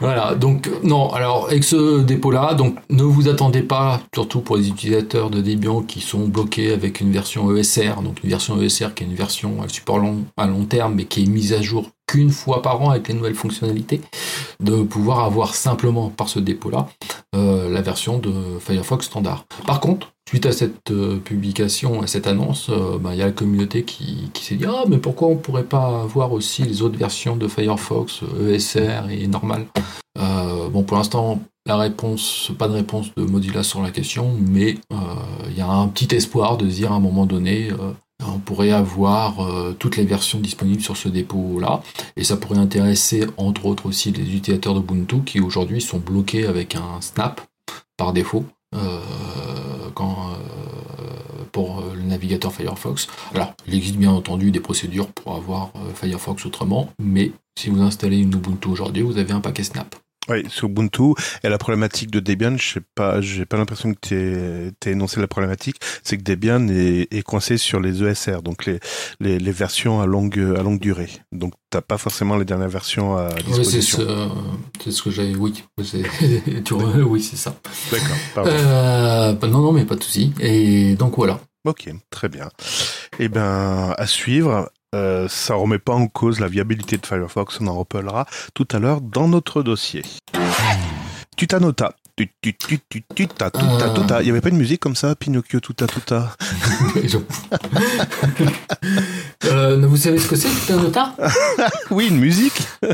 Voilà, donc non, alors avec ce dépôt-là, donc ne vous attendez pas, surtout pour les utilisateurs de Debian qui sont bloqués avec une version ESR, donc une version ESR qui est une version à support long, à long terme, mais qui est mise à jour qu'une fois par an avec les nouvelles fonctionnalités, de pouvoir avoir simplement par ce dépôt-là euh, la version de Firefox standard. Par contre, suite à cette euh, publication, à cette annonce, euh, bah, il y a la communauté qui, s'est dit Ah, mais pourquoi on pourrait pas avoir aussi les autres versions de Firefox, ESR et normal? Euh, Bon, pour l'instant, la réponse, pas de réponse de Mozilla sur la question, mais il y a un petit espoir de dire à un moment donné. On pourrait avoir euh, toutes les versions disponibles sur ce dépôt-là, et ça pourrait intéresser entre autres aussi les utilisateurs d'Ubuntu qui aujourd'hui sont bloqués avec un snap par défaut euh, quand, euh, pour le navigateur Firefox. Alors, il existe bien entendu des procédures pour avoir Firefox autrement, mais si vous installez une Ubuntu aujourd'hui, vous avez un paquet snap. Oui, sur Ubuntu et la problématique de Debian, je sais pas, j'ai pas l'impression que tu aies énoncé la problématique, c'est que Debian est, est coincé sur les ESR, donc les, les, les versions à longue à longue durée. Donc t'as pas forcément les dernières versions à Ouais, c'est disposition. ce, c'est ce que j'avais. Oui, tu re- oui, c'est ça. D'accord. pardon. Euh, bah non, non, mais pas de souci. Et donc voilà. Ok, très bien. Eh ben, à suivre. Euh, ça remet pas en cause la viabilité de Firefox, on en reparlera tout à l'heure dans notre dossier. Tutanota, tu, tu, tu, tu, tu, ta, tout, ta, tout, ta. Il y avait pas une musique comme ça, Pinocchio, tout, ta, tout, ta? euh, vous savez ce que c'est, Tutanota Oui, une musique.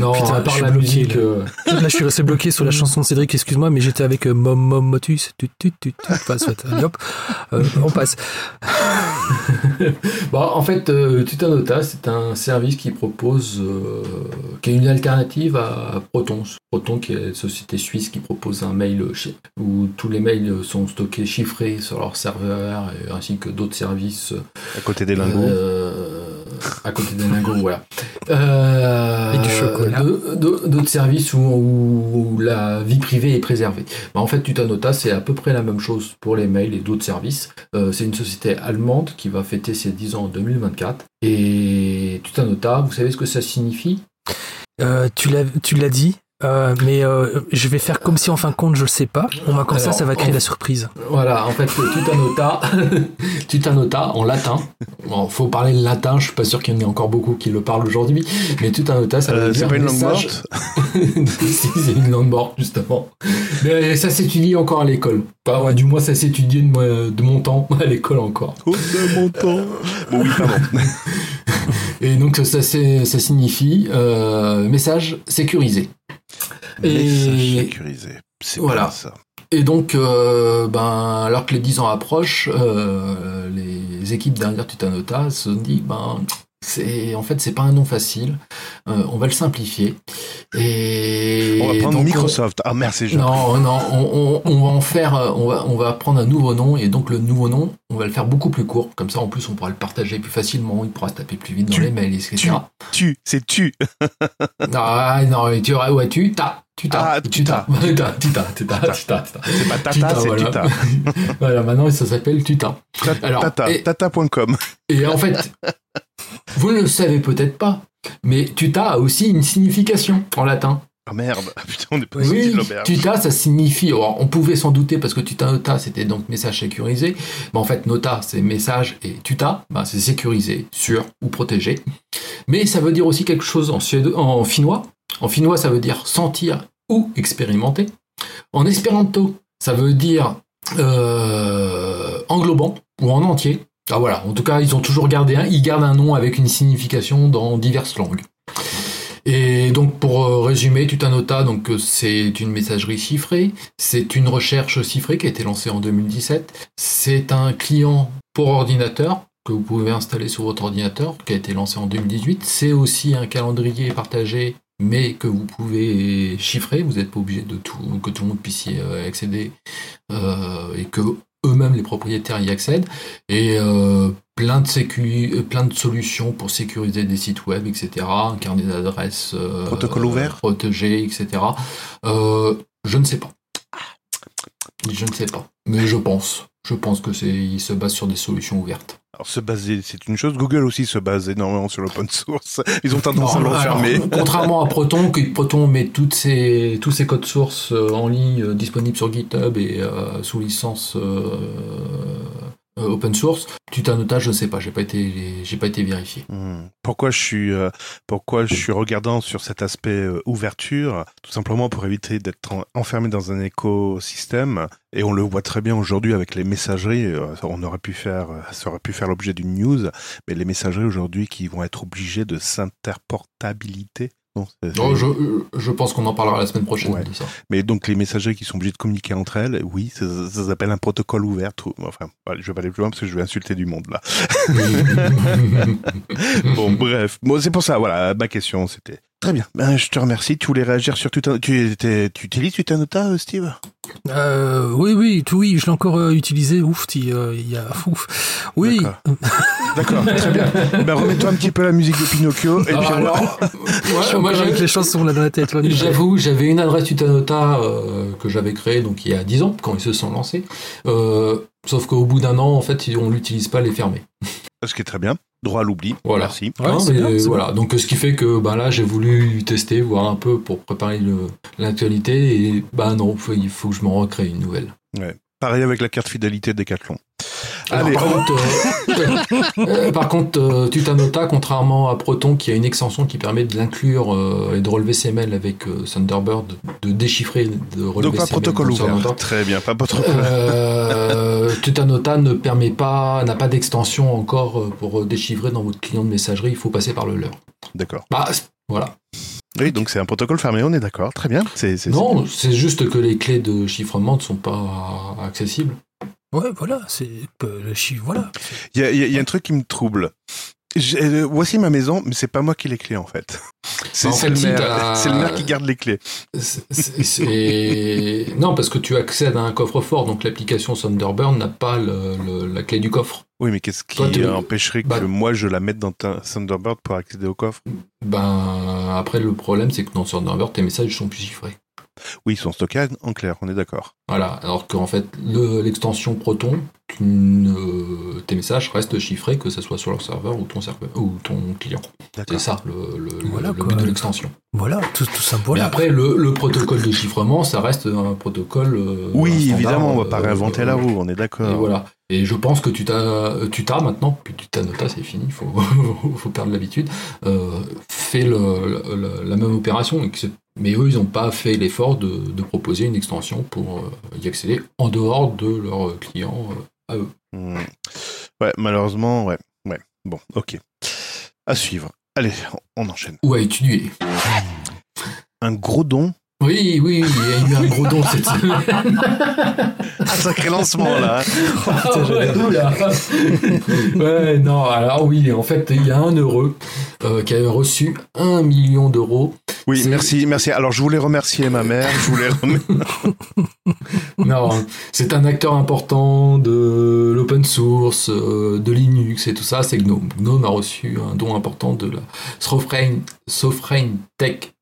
Non, Putain, à je part suis la bloqué, musique. là. euh, Là, je suis resté bloqué sur la chanson de Cédric, excuse-moi, mais j'étais avec euh, Mom Mom Motus. Tu, tu, tu, hop, Euh, on passe. Bon, en fait, euh, Tutanota, c'est un service qui propose, euh, qui est une alternative à Proton. Proton, qui est une société suisse qui propose un mail où tous les mails sont stockés chiffrés sur leur serveur, et- ainsi que d'autres services À côté des lingots. euh, à côté des lingots, voilà. Euh, Et du chocolat. de- de- D'autres services où, où- où la vie privée est préservée. Bah, en fait, Tutanota, c'est à peu près la même chose pour les mails et d'autres services. Euh, c'est une société allemande qui va fêter ses 10 ans en 2024. Et Tutanota, vous savez ce que ça signifie? Euh, tu l'as tu l'as dit, euh, mais euh, je vais faire comme si en fin de compte je le sais pas. On va comme ça, Alors, ça va créer en- la surprise. Voilà, en fait, Tutanota, Tutanota en latin. Bon, faut parler le latin, je suis pas sûr qu'il y en ait encore beaucoup qui le parlent aujourd'hui, mais Tutanota, ça veut Euh, dire c'est pas une langue message- morte si, c'est une langue morte, justement. Mais ça s'étudie encore à l'école. Ouais, du moins, ça s'étudie de, de mon temps à l'école encore. Oh, de mon temps. Bon, oui, pardon. Et donc, ça, c'est- ça signifie euh, message sécurisé. Et- sécurisé. C'est Voilà. voilà. ça. Et donc, euh, ben, alors que les 10 ans approchent, euh, les équipes derrière Tutanota se disent, ben, c'est, en fait, c'est pas un nom facile. Euh, on va le simplifier. Et On va prendre donc, Microsoft. Ah merde, c'est genre. Non, non, on, on- on va en faire, euh, on va, on va prendre un nouveau nom et donc le nouveau nom, on va le faire beaucoup plus court. Comme ça, en plus, on pourra le partager plus facilement, il pourra se taper plus vite dans Tu- les mails, etc. tu- Tu, c'est tu. Ah, non, et tu auras, ouais, tu t'as, tu t'as, Ah, tu tu t'as, tu t'as, tu t'as, tu t'as, tu t'as. C'est pas tata, c'est tuta. Voilà, maintenant ça s'appelle Tuta. Tata.com. Et en fait, vous ne le savez peut-être pas, mais Tuta a aussi une signification en latin. Ah merde, putain, on est pas Oui, tuta, ça signifie. alors, on pouvait s'en douter parce que tuta nota, c'était donc message sécurisé. Mais en fait, nota, c'est message et tuta, bah, c'est sécurisé, sûr ou protégé. Mais ça veut dire aussi quelque chose en, suédo- en finnois. En finnois, ça veut dire sentir ou expérimenter. En espéranto, ça veut dire euh, englobant ou en entier. Ah voilà, en tout cas, ils ont toujours gardé un, ils gardent un nom avec une signification dans diverses langues. Et donc pour euh, résumer, Tutanota, donc euh, c'est une messagerie chiffrée, c'est une recherche chiffrée qui a été lancée en 2017, c'est un client pour ordinateur que vous pouvez installer sur votre ordinateur, qui a été lancé en 2018. C'est aussi un calendrier partagé, mais que vous pouvez chiffrer. Vous n'êtes pas obligé de tout, que tout le monde puisse y euh, accéder et que eux-mêmes les propriétaires y accèdent. Et euh, plein de sécu, euh, plein de solutions pour sécuriser des sites web, etc. Un carnet d'adresses euh, Protocole ouvert protégé, etc. Euh, je ne sais pas. Je ne sais pas. Mais je pense. Je pense que c'est, il se base sur des solutions ouvertes. Alors, se baser, c'est une chose. Google aussi se base énormément sur l'open source. Ils ont tendance à Non, l'enfermer. alors, contrairement à Proton, que Proton met toutes ses, tous ses codes sources euh, en ligne euh, disponibles sur GitHub et euh, sous licence euh, open source. Tutanota, je ne sais pas, j'ai pas été, j'ai pas été vérifié. Hmm. Pourquoi je suis, euh, pourquoi je suis regardant sur cet aspect euh, ouverture? Tout simplement pour éviter d'être en- enfermé dans un écosystème. Et on le voit très bien aujourd'hui avec les messageries. euh, on aurait pu faire, euh, ça aurait pu faire l'objet d'une news, mais les messageries aujourd'hui qui vont être obligées de s'interportabilité. Non, Oh, je, je pense qu'on en parlera la semaine prochaine Ouais. de ça. Mais donc les messageries qui sont obligées de communiquer entre elles, oui, ça, ça s'appelle un protocole ouvert. tout- Enfin, je vais pas aller plus loin parce que je vais insulter du monde là. bon, bref. Bon, c'est pour ça, voilà, ma question, c'était... Très bien, ben, je te remercie. Tu voulais réagir sur Tutanota Tu étais- tu utilises Tutanota, euh, Steve? Euh, oui, oui, tout, oui, je l'ai encore euh, utilisé. Ouf, euh, il y a, ouf. Oui, D'accord. Très bien. Ben, remets-toi un petit peu la musique de Pinocchio. Et puis, Ah, alors, ouais, moi, j'ai- avec les chansons là dans la tête. là. J'avoue, j'avais une adresse Tutanota que j'avais créée donc il y a 10 ans quand ils se sont lancés. Sauf qu'au bout d'un an, en fait, on l'utilise pas, elle est fermée. Ce qui est très bien. Droit à l'oubli. Voilà. Merci. Ouais, Hein, bien, voilà. Donc ce qui fait que ben là, j'ai voulu tester, voir un peu pour préparer l'actualité et bah non, faut- il faut que je m'en recrée une nouvelle. Pareil avec la carte fidélité Decathlon. Allez, par, contre, euh, euh, par contre, euh, Tutanota, contrairement à Proton, qui a une extension qui permet de l'inclure euh, et de relever ses mails avec euh, Thunderbird, de déchiffrer, de relever donc pas ses mails protocole ouvert. Thunderbird, Très bien, pas protocole. euh, Tutanota ne permet pas, n'a pas d'extension encore pour déchiffrer dans votre client de messagerie. Il faut passer par le leur. D'accord. Bah, voilà. Oui, donc c'est un protocole fermé, on est d'accord. Très bien. Non, c'est juste que les clés de chiffrement ne sont pas accessibles. Ouais, voilà, c'est le chiffre, voilà. Il y a, il y a- il y a un truc qui me trouble. Euh, voici ma maison, mais c'est pas moi qui ai les clés en fait. C'est en c'est le, si le maire qui garde les clés. Non, parce que tu accèdes à un coffre-fort, donc l'application Thunderbird n'a pas le- le- la clé du coffre. Oui, mais qu'est-ce qui Toi, empêcherait que bah- moi je la mette dans ta- Thunderbird pour accéder au coffre? Ben, après, le problème, c'est que dans Thunderbird, tes messages sont plus chiffrés. Oui, ils sont stockés en clair, on est d'accord. Voilà, alors qu'en fait, le- l'extension Proton, tu ne- tes messages restent chiffrés, que ce soit sur leur serveur ou ton, serveur, ou ton client. C'est ça le, Voilà, le but de l'extension. Voilà, tout, tout ça, Mais après, le, le protocole de chiffrement, ça reste un protocole. euh, un Oui, standard, évidemment, on va pas euh, réinventer la euh, roue, on est Et d'accord. voilà. Et je pense que tu t'as, tu t'as maintenant, puis tu t'as nota, c'est fini, faut, faut perdre l'habitude, euh, fait le, le- la même opération. et que c'est- Mais eux, ils n'ont pas fait l'effort de, de proposer une extension pour euh, y accéder en dehors de leurs clients euh, à eux. Hmm. Ouais, malheureusement, ouais. Ouais. Bon, ok. À suivre. Allez, on on enchaîne. Ou à étudier. Un gros don. Oui, oui, il y a eu un gros don cette semaine. Un sacré lancement là. Ah ouais, oula. ouais, non, alors oui, en fait, il y a un heureux euh, qui a reçu un million d'euros Oui, merci, merci. Alors je voulais remercier ma mère, je voulais remercier. Non, c'est un acteur important de l'open source, euh, de Linux et tout ça, c'est Gnome. Gnome a reçu un don important de la Sovereign Tech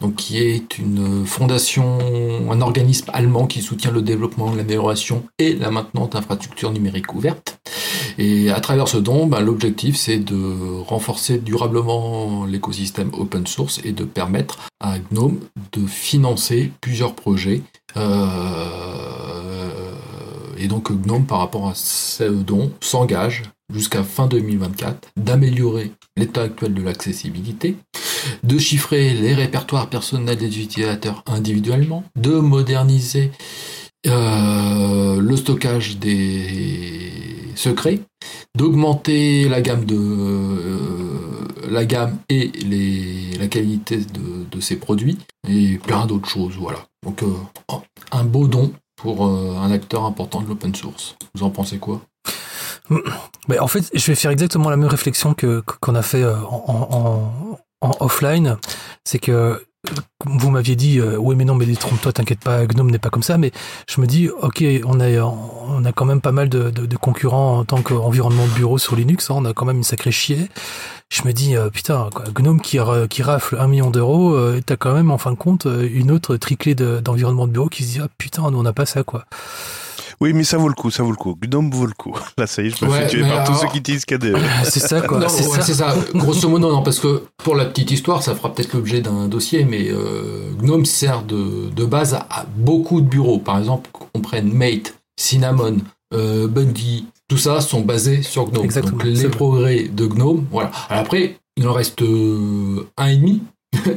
Donc qui est une fondation, un organisme allemand qui soutient le développement, l'amélioration et la maintenance d'infrastructures numériques ouvertes. Et à travers ce don, ben, l'objectif c'est de renforcer durablement l'écosystème open source et de permettre à Gnome de financer plusieurs projets euh, et donc Gnome, par rapport à ce don, s'engage jusqu'à fin 2024 d'améliorer l'état actuel de l'accessibilité, de chiffrer les répertoires personnels des utilisateurs individuellement, de moderniser euh, le stockage des secrets, d'augmenter la gamme euh, et la qualité de, de ses produits et plein d'autres choses. Voilà. Donc euh, un beau don pour un acteur important de l'open source. Vous en pensez quoi? Mais en fait, je vais faire exactement la même réflexion que qu'on a fait euh, en, en, en offline. C'est que vous m'aviez dit, euh, oui, mais non, mais trompe-toi, t'inquiète pas, Gnome n'est pas comme ça. Mais je me dis, ok, on a, on a quand même pas mal de, de, de concurrents en tant qu'environnement de bureau sur Linux. hein, on a quand même une sacrée chier. Je me dis, euh, putain, quoi, Gnome qui, qui rafle un million d'euros, euh, t'as quand même en fin de compte euh, une autre triclée de- d'environnement de, bureau qui se dit, ah putain, nous on n'a pas ça, quoi. Oui, mais ça vaut le coup, ça vaut le coup. Gnome vaut le coup. Là, ça y est, je me Ouais, fais tuer par tous ceux qui utilisent KDE. C'est ça, quoi. C'est ouais, ça. Grosso modo, non, parce que pour la petite histoire, ça fera peut-être l'objet d'un dossier, mais euh, Gnome sert de, de base à, à beaucoup de bureaux. Par exemple, qu'on prenne Mate, Cinnamon, euh, Bungie, tout ça sont basés sur Gnome. Exactement, Donc les progrès de Gnome, voilà. Alors après, il en reste euh, un et demi.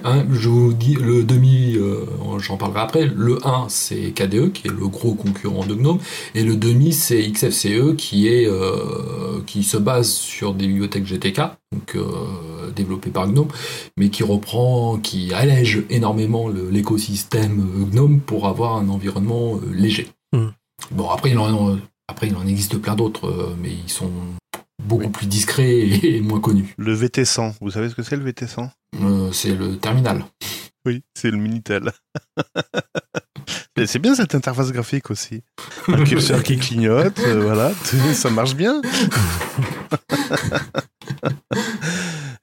Hein, je vous dis le demi, euh, j'en parlerai après. Le 1, c'est KDE, qui est le gros concurrent de Gnome. Et le demi, c'est XFCE qui est euh, qui se base sur des bibliothèques GTK, donc euh, développées par Gnome, mais qui reprend, qui allège énormément l'écosystème euh, Gnome pour avoir un environnement léger. Hmm. Bon, après il en après il en existe plein d'autres, mais ils sont beaucoup plus discrets et, moins connus. Le VT100, vous savez ce que c'est le VT100 Euh, c'est le terminal. Oui, c'est le Minitel. Mais c'est bien cette interface graphique aussi. Un curseur qui clignote, euh, voilà, ça marche bien.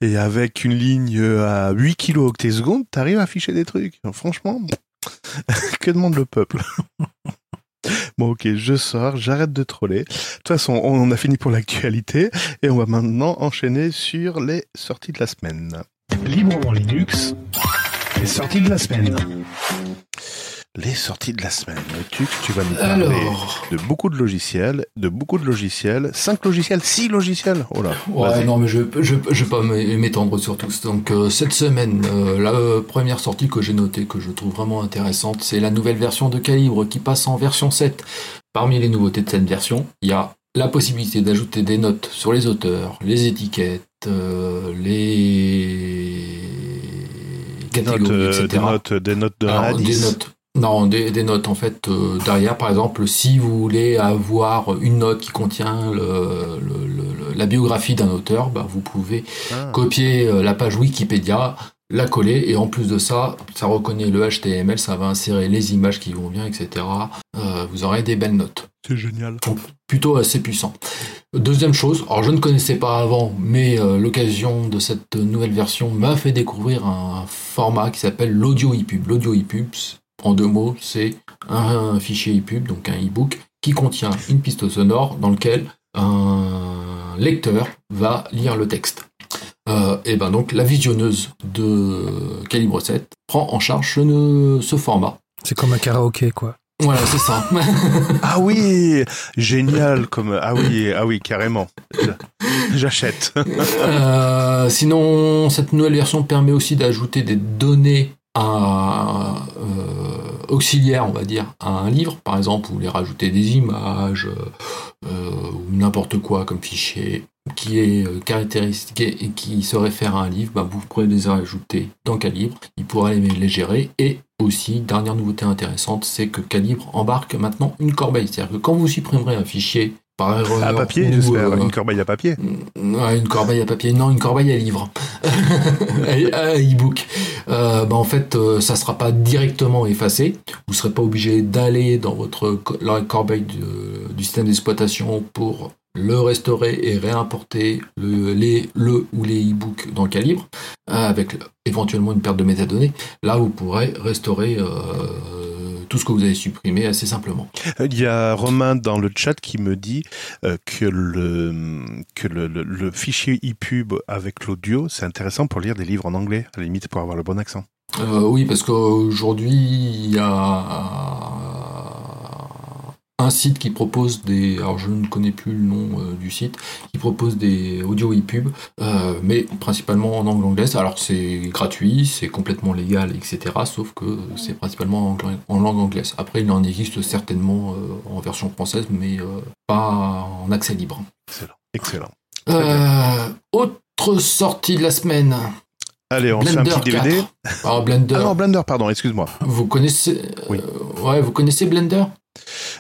Et avec une ligne à 8 kilooctets secondes, t'arrives à afficher des trucs. Franchement, que demande le peuple? Bon, ok, je sors, j'arrête de troller. De toute façon, on a fini pour l'actualité et on va maintenant enchaîner sur les sorties de la semaine. Librement Linux, les sorties de la semaine. Les sorties de la semaine. Tu, tu vas nous parler Alors. de beaucoup de logiciels, de beaucoup de logiciels, 5 logiciels, 6 logiciels? Oh là. Ouais, non, mais je je vais pas m'é- m'étendre sur tous. Donc, euh, cette semaine, euh, la euh, première sortie que j'ai notée, que je trouve vraiment intéressante, c'est la nouvelle version de Calibre qui passe en version 7. Parmi les nouveautés de cette version, il y a la possibilité d'ajouter des notes sur les auteurs, les étiquettes, les Des notes, catégories, euh, des notes, des notes de Alors, 1 à des 10. notes. Non, des, des notes en fait euh, derrière. Par exemple, si vous voulez avoir une note qui contient le- le- le- la biographie d'un auteur, bah, vous pouvez Ah. copier euh, la page Wikipédia, la coller et en plus de ça, ça reconnaît le HTML, ça va insérer les images qui vont bien, etc. Euh, vous aurez des belles notes C'est génial. plutôt assez puissant. Deuxième chose, alors je ne connaissais pas avant, mais euh, l'occasion de cette nouvelle version m'a fait découvrir un format qui s'appelle l'audio EPUB. L'audio EPUB, en deux mots, c'est un, fichier EPUB, donc un e-book, qui contient une piste sonore dans lequel un lecteur va lire le texte. Euh, et ben donc la visionneuse de Calibre 7 prend en charge ce, ce format. C'est comme un karaoké, quoi. Voilà, c'est ça. Ah oui, génial comme ah oui, ah oui, carrément. J'achète. Euh, sinon, cette nouvelle version permet aussi d'ajouter des données à, euh, auxiliaires, on va dire, à un livre. Par exemple, vous voulez rajouter des images euh, ou n'importe quoi comme fichier qui est euh, caractéristique et qui se réfère à un livre, bah, vous pourrez les rajouter dans Calibre. Il pourra les gérer. Et aussi, dernière nouveauté intéressante, c'est que Calibre embarque maintenant une corbeille. C'est-à-dire que quand vous supprimerez un fichier par erreur À papier, j'espère. euh, Une corbeille à papier. Ouais, une corbeille à papier. Non, une corbeille à livre. à e-book. Euh, bah, en fait, euh, ça sera pas directement effacé. Vous serez pas obligé d'aller dans votre corbeille de- du système d'exploitation pour le restaurer et réimporter le, les, le ou les e-books dans le calibre, avec éventuellement une perte de métadonnées. Là, vous pourrez restaurer euh, tout ce que vous avez supprimé assez simplement. Il y a Romain dans le chat qui me dit euh, que le que le, le- le fichier ePub avec l'audio, c'est intéressant pour lire des livres en anglais, à la limite pour avoir le bon accent. Euh, oui, parce qu'aujourd'hui, il y a un site qui propose des. Alors, je ne connais plus le nom euh, du site, qui propose des audio e-pub, euh, mais principalement en langue anglaise. Alors, c'est gratuit, c'est complètement légal, etc. Sauf que c'est principalement en, langue anglaise. Après, il en existe certainement euh, en version française, mais pas en accès libre. Excellent. Excellent. Autre sortie de la semaine. Allez, on fait un petit DVD. 4. Alors, Blender. Ah non, Blender, pardon, excuse-moi. Vous connaissez, Oui. ouais, vous connaissez Blender?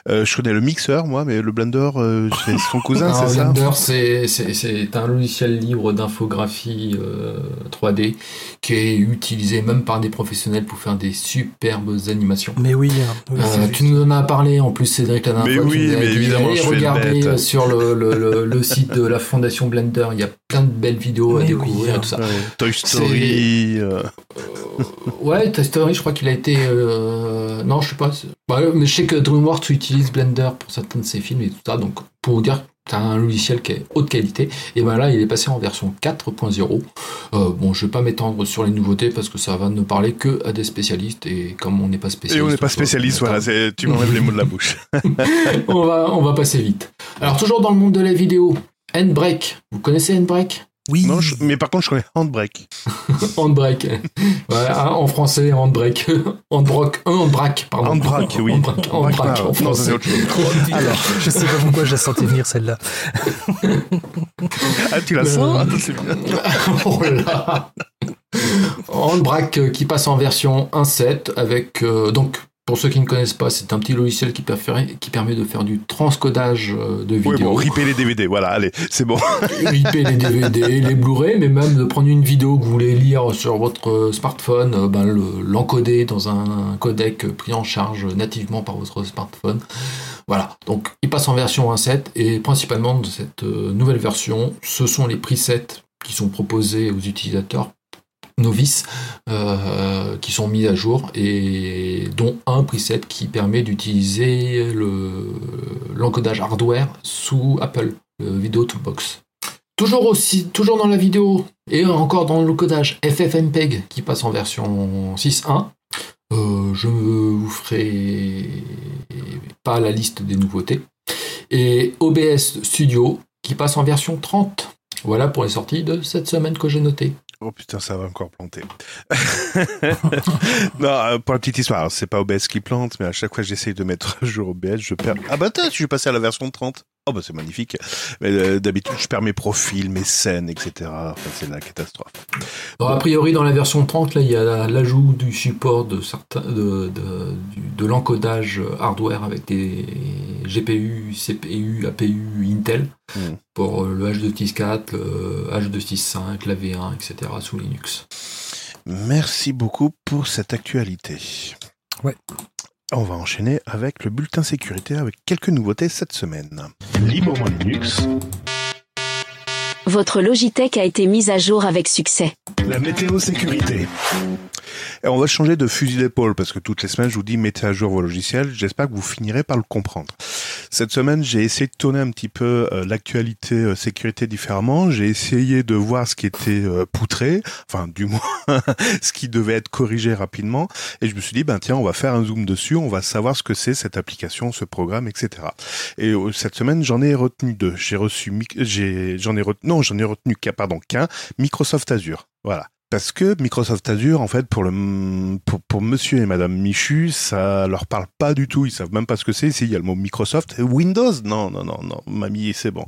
Euh, je connais le mixeur, moi, mais le Blender, euh, c'est son cousin, c'est ça Blender, c'est- c'est c'est un logiciel libre d'infographie euh, 3D qui est utilisé même par des professionnels pour faire des superbes animations. Mais oui, hein, oui, Euh, c'est tu nous en as parlé en plus Cédric la dernière Mais fois, oui, mais dit, évidemment, allez je fais bête. euh, sur le, le, le, le site de la fondation Blender, il y a plein de belles vidéos à découvrir oui, et tout ça. Ouais, Toy Story. euh, Ouais, Toy Story, je crois qu'il a été. euh, Non, je sais pas. Bah, mais je sais que DreamWorks utilise Blender pour certains de ses films et tout ça. Donc, pour vous dire que c'est un logiciel qui est haute qualité. Et ben là, il est passé en version 4.0. Euh, bon, je vais pas m'étendre sur les nouveautés parce que ça va ne parler que à des spécialistes. Et comme on n'est pas Et spécialiste. on n'est pas spécialiste, voilà, tu m'enlèves les mots de la bouche. on, va, on va passer vite. Alors, toujours dans le monde de la vidéo. Handbrake. Vous connaissez Handbrake Oui, Non, je- mais par contre, je connais Handbrake. Handbrake. Voilà, hein, en français, Handbrake. Handbrake. Un Handbrake, pardon. Handbrake, oui. Handbrake, Handbrake, Handbrake, en non, c'est français. autre chose. Alors, je sais pas pourquoi je la sentais venir celle-là. Ah, tu la Euh, sens Ah, c'est bien. oh là Handbrake euh, qui passe en version 1.7 avec euh, donc pour ceux qui ne connaissent pas, c'est un petit logiciel qui, permet de faire du transcodage euh, de Oui, vidéos, bon, ripper les DVD, voilà, allez, c'est bon. ripper les DVD, les Blu-ray, mais même de prendre une vidéo que vous voulez lire sur votre euh, smartphone, euh, ben, le- l'encoder dans un codec pris en charge nativement par votre smartphone. Voilà, donc il passe en version 1.7 et principalement de cette nouvelle version, ce sont les presets qui sont proposés aux utilisateurs novices euh, qui sont mis à jour et dont un preset qui permet d'utiliser le- l'encodage hardware sous Apple, le Video Toolbox. Toujours aussi, toujours dans la vidéo et encore dans le codage FFmpeg qui passe en version 6.1. Euh, je vous ferai pas la liste des nouveautés. Et OBS Studio qui passe en version 30. Voilà pour les sorties de cette semaine que j'ai notées. Oh putain, ça va encore planter. non, euh, pour la petite histoire, c'est pas OBS qui plante, mais à chaque fois que j'essaye de mettre à jour OBS, je perds. Ah bah je suis passé à la version 30. Oh bah c'est magnifique. Mais euh, d'habitude, je perds mes profils, mes scènes, etc. Enfin, c'est la catastrophe. a priori, dans la version 30, là, il y a l'ajout du support de certains, de, de, de l'encodage hardware avec des GPU, CPU, APU, Intel hmm. pour le H264, le H265, la V1, etc. sous Linux. Merci beaucoup pour cette actualité. Ouais. On va enchaîner avec le bulletin sécurité avec quelques nouveautés cette semaine. Librement Linux. Votre Logitech a été mise à jour avec succès. La météo sécurité. Et on va changer de fusil d'épaule parce que toutes les semaines je vous dis mettez à jour vos logiciels. J'espère que vous finirez par le comprendre. Cette semaine, j'ai essayé de tourner un petit peu euh, l'actualité euh, sécurité différemment. J'ai essayé de voir ce qui était euh, poutré, enfin du moins ce qui devait être corrigé rapidement. Et je me suis dit, ben tiens, on va faire un zoom dessus, on va savoir ce que c'est cette application, ce programme, etc. Et cette semaine, j'en ai retenu deux. J'ai reçu, j'ai, j'en ai retenu, non, j'en ai retenu qu'un, pardon, qu'un, Microsoft Azure. Voilà. Parce que Microsoft Azure, en fait, pour le pour, Monsieur et Madame Michu, ça leur parle pas du tout. Ils savent même pas ce que c'est. S'il y a le mot Microsoft, Windows, non, non, non, non, mamie, c'est bon.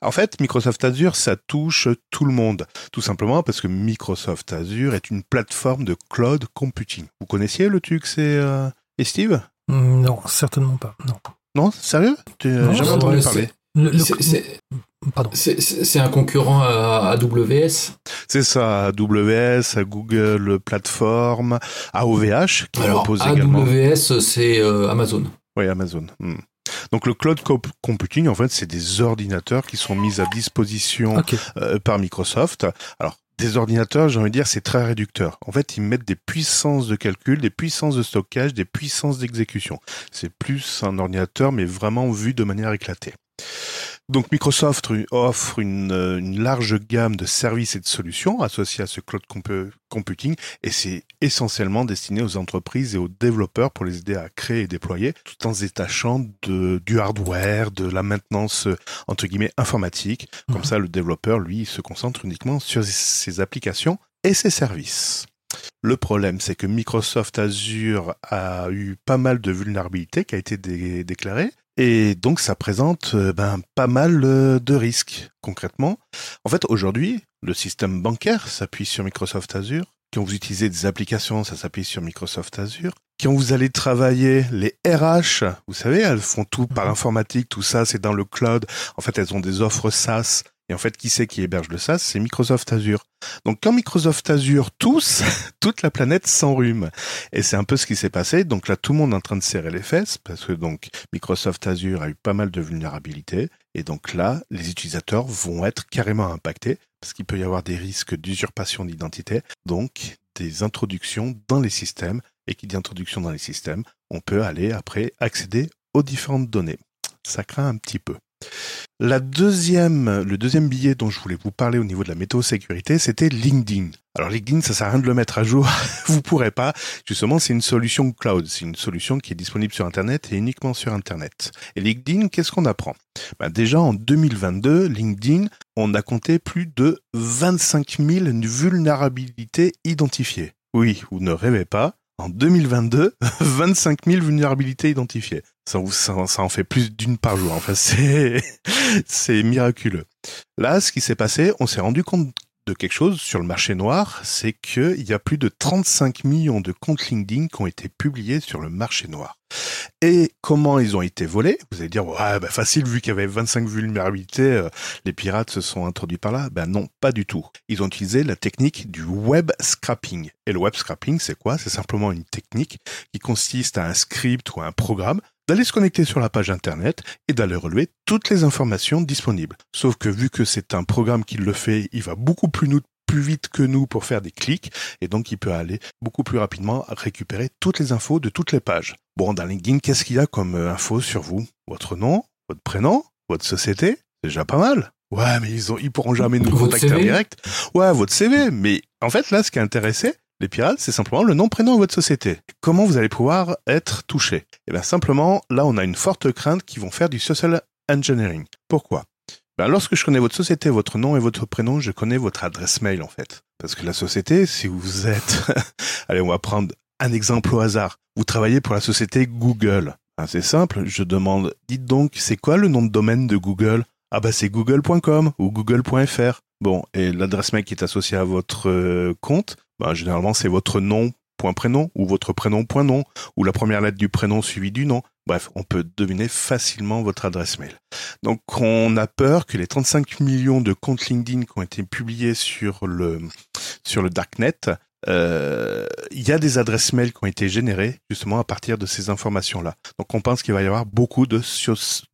En fait, Microsoft Azure, ça touche tout le monde, tout simplement parce que Microsoft Azure est une plateforme de cloud computing. Vous connaissiez le truc, c'est euh... et Steve? Mm, Non, certainement pas. Non. Non, sérieux? Tu n'as jamais entendu parler? C'est un concurrent à AWS C'est ça, AWS, à Google Platform, à OVH, qui Alors, propose également. AWS, c'est euh, Amazon. Oui, Amazon. Hmm. Donc le cloud computing, en fait, c'est des ordinateurs qui sont mis à disposition euh, par Microsoft. Alors, des ordinateurs, j'ai envie de dire, c'est très réducteur. En fait, ils mettent des puissances de calcul, des puissances de stockage, des puissances d'exécution. C'est plus un ordinateur, mais vraiment vu de manière éclatée. Donc Microsoft offre une, large gamme de services et de solutions associés à ce cloud computing et c'est essentiellement destiné aux entreprises et aux développeurs pour les aider à créer et déployer tout en se détachant de, du hardware, de la maintenance entre guillemets informatique. Comme mhm. ça, le développeur, lui, se concentre uniquement sur ses applications et ses services. Le problème, c'est que Microsoft Azure a eu pas mal de vulnérabilités qui a été déclarées et donc ça présente euh, ben, pas mal euh, de risques concrètement. En fait, aujourd'hui, le système bancaire s'appuie sur Microsoft Azure. Quand vous utilisez des applications, ça s'appuie sur Microsoft Azure. Quand vous allez travailler les RH, vous savez, elles font tout par mhm. informatique, tout ça, c'est dans le cloud. En fait, elles ont des offres SaaS et en fait, qui c'est qui héberge le SaaS? C'est Microsoft Azure. Donc quand Microsoft Azure tous, toute la planète s'enrhume. Et c'est un peu ce qui s'est passé. Donc là, tout le monde est en train de serrer les fesses parce que donc Microsoft Azure a eu pas mal de vulnérabilités. Et donc là, les utilisateurs vont être carrément impactés parce qu'il peut y avoir des risques d'usurpation d'identité. Donc des introductions dans les systèmes. Et qui dit introduction dans les systèmes, on peut aller après accéder aux différentes données. Ça craint un petit peu. Le deuxième billet dont je voulais vous parler au niveau de la météo sécurité, c'était LinkedIn. Alors LinkedIn, ça sert à rien de le mettre à jour, vous pourrez pas. Justement, c'est une solution cloud, c'est une solution qui est disponible sur Internet et uniquement sur Internet. Et LinkedIn, qu'est-ce qu'on apprend? Ben Déjà en 2022, LinkedIn, on a compté plus de 25 000 vulnérabilités identifiées. Oui, vous ne rêvez pas, en 2022, 25 000 vulnérabilités identifiées. Ça, en fait plus d'une par jour. Enfin, c'est, c'est miraculeux. Là, ce qui s'est passé, on s'est rendu compte de quelque chose sur le marché noir, c'est qu'il y a plus de 35 millions de comptes LinkedIn qui ont été publiés sur le marché noir. Et comment ils ont été volés? Vous allez dire, ouais, bah facile, vu qu'il y avait 25 vulnérabilités, euh, les pirates se sont introduits par là. Ben non, pas du tout. Ils ont utilisé la technique du web scrapping. Et le web scrapping, c'est quoi? C'est simplement une technique qui consiste à un script ou un programme d'aller se connecter sur la page internet et d'aller relever toutes les informations disponibles. Sauf que vu que c'est un programme qui le fait, il va beaucoup plus, plus vite que nous pour faire des clics et donc il peut aller beaucoup plus rapidement récupérer toutes les infos de toutes les pages. Bon, dans LinkedIn, qu'est-ce qu'il y a comme euh, info sur vous? Votre nom, votre prénom, votre société? C'est déjà pas mal. Ouais, mais ils, ont, ils pourront jamais nous contacter en direct. Ouais, votre CV. Mais en fait, là, ce qui est intéressé, Les pirates, c'est simplement le nom prénom de votre société. Comment vous allez pouvoir être touché? Eh bien simplement, là on a une forte crainte qu'ils vont faire du social engineering. Pourquoi? Ben, lorsque je connais votre société, votre nom et votre prénom, je connais votre adresse mail en fait. Parce que la société, si vous êtes, allez, on va prendre un exemple au hasard. Vous travaillez pour la société Google. Ben, c'est simple, je demande, dites donc, c'est quoi le nom de domaine de Google? Ah bah c'est google.com ou google.fr. Bon, et l'adresse mail qui est associée à votre euh, compte, ben, généralement c'est votre nom point prénom ou votre prénom ou la première lettre du prénom suivie du nom. Bref, on peut deviner facilement votre adresse mail. Donc on a peur que les 35 millions de comptes LinkedIn qui ont été publiés sur le sur le darknet, il y a des adresses mail qui ont été générées justement à partir de ces informations-là. Donc on pense qu'il va y avoir beaucoup de,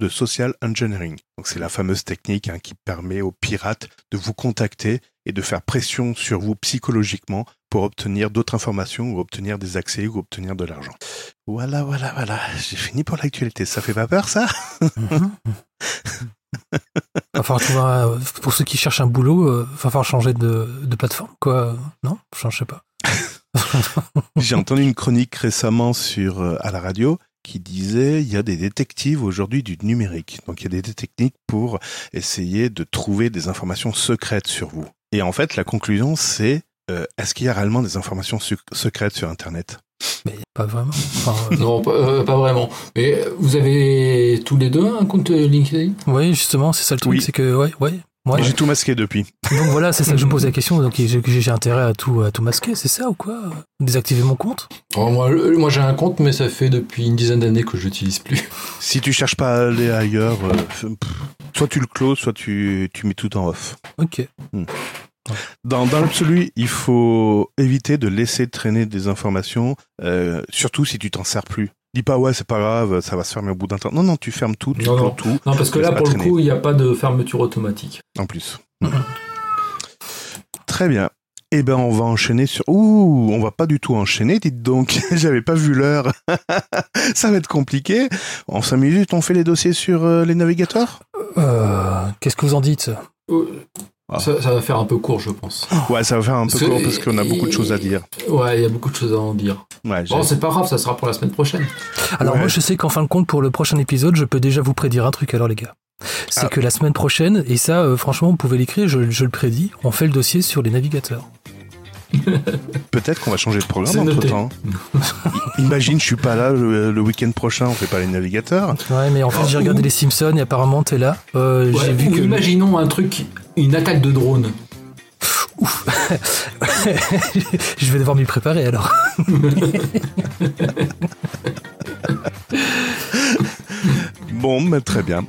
de social engineering. Donc c'est la fameuse technique hein, qui permet aux pirates de vous contacter et de faire pression sur vous psychologiquement pour obtenir d'autres informations ou obtenir des accès ou obtenir de l'argent. Voilà, voilà, voilà. J'ai fini pour l'actualité. Ça fait pas peur, ça? Enfin, pour ceux qui cherchent un boulot, euh, va falloir changer de, plateforme, quoi. Non? Je sais pas. J'ai entendu une chronique récemment sur euh, à la radio qui disait il y a des détectives aujourd'hui du numérique. Donc il y a des techniques pour essayer de trouver des informations secrètes sur vous. Et en fait, la conclusion c'est euh, est-ce qu'il y a réellement des informations secrètes sur Internet? Mais pas vraiment. Euh, non, euh, pas, vraiment. Mais vous avez tous les deux un compte LinkedIn? Oui, justement, c'est ça le truc, c'est que ouais, ouais. Moi, j'ai tout masqué depuis. Donc voilà, c'est ça que je me pose la question. Donc j'ai intérêt à tout, à tout masquer, c'est ça ou quoi? Désactiver mon compte? Oh, Moi, moi j'ai un compte, mais ça fait depuis une dizaine d'années que je l'utilise plus. Si tu cherches pas à aller ailleurs, soit tu le closes, soit tu, tu mets tout en off. Ok. Hmm. Dans, dans l'absolu, il faut éviter de laisser traîner des informations, euh, surtout si tu t'en sers plus. Dis pas ouais c'est pas grave, ça va se fermer au bout d'un temps. Non non, tu fermes tout, tu non, tout. Non parce que là pour le coup il n'y a pas de fermeture automatique. En plus. Très bien. Eh ben on va enchaîner sur. Ouh, on va pas du tout enchaîner, dites donc. J'avais pas vu l'heure. ça va être compliqué. En 5 minutes, on fait les dossiers sur euh, les navigateurs? Euh, Qu'est-ce que vous en dites? Euh, ah. Ça, va faire un peu court, je pense. Ouais, ça va faire un peu court parce qu'on a beaucoup de choses à dire. Ouais, il y a beaucoup de choses à en dire. bon, c'est pas grave, ça sera pour la semaine prochaine. Alors moi, je sais qu'en fin de compte, pour le prochain épisode, je peux déjà vous prédire un truc alors les gars. C'est ah. que la semaine prochaine, et ça, euh, franchement, vous pouvez l'écrire, je, le prédis, on fait le dossier sur les navigateurs. Peut-être qu'on va changer de programme entre temps. Imagine, je suis pas là le, week-end prochain, on fait pas les navigateurs. Ouais, mais en fait, j'ai regardé les Simpsons et apparemment t'es là. Euh, j'ai vu que. Imaginons un truc une attaque de drone. Ouf. je vais devoir m'y préparer alors. bon, mais très bien.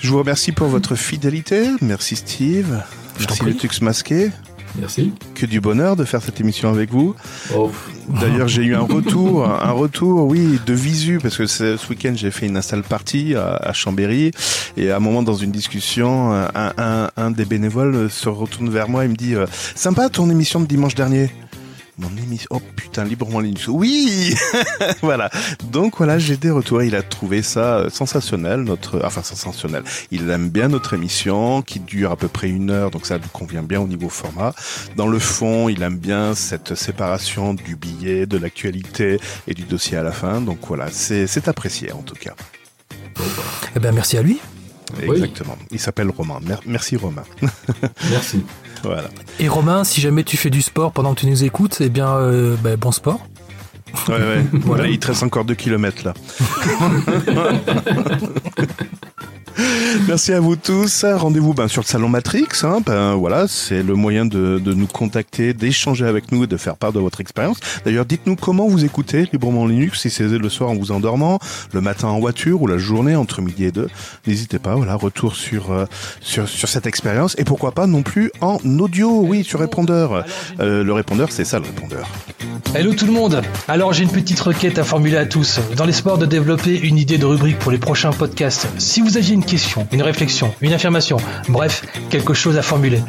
Je vous remercie pour votre fidélité. Merci Steve. Merci le Tux masqué. Merci. Que du bonheur de faire cette émission avec vous. Oh. D'ailleurs, j'ai eu un retour, un retour, oui, de visu, parce que ce week-end, j'ai fait une install party à, Chambéry, et à un moment, dans une discussion, un, un, des bénévoles se retourne vers moi et me dit euh, Sympa ton émission de dimanche dernier ». Mon émission. Oh putain, librement Linux. Oui Voilà. Donc voilà, j'ai des retours. Il a trouvé ça euh, sensationnel, notre. Enfin, sensationnel. Il aime bien notre émission, qui dure à peu près une heure, donc ça lui convient bien au niveau format. Dans le fond, il aime bien cette séparation du billet, de l'actualité et du dossier à la fin. Donc voilà, c'est apprécié en tout cas. Eh bien, merci à lui. Exactement. Il s'appelle Romain. Merci Romain. merci. Et Romain, si jamais tu fais du sport pendant que tu nous écoutes, eh bien, euh, bah, bon sport. Ouais, ouais. voilà. il te reste encore 2 km là. Merci à vous tous. Rendez-vous ben, sur le salon Matrix. Hein. Ben, voilà, c'est le moyen de, de nous contacter, d'échanger avec nous et de faire part de votre expérience. D'ailleurs, dites-nous comment vous écoutez librement Linux, si c'est le soir en vous endormant, le matin en voiture ou la journée entre midi et deux. N'hésitez pas. Voilà, retour sur, euh, sur sur cette expérience et pourquoi pas non plus en audio, oui, sur répondeur. Euh, le répondeur, c'est ça le répondeur. Hello tout le monde Alors j'ai une petite requête à formuler à tous, dans l'espoir de développer une idée de rubrique pour les prochains podcasts. Si vous aviez une question, une réflexion, une affirmation, bref, quelque chose à formuler,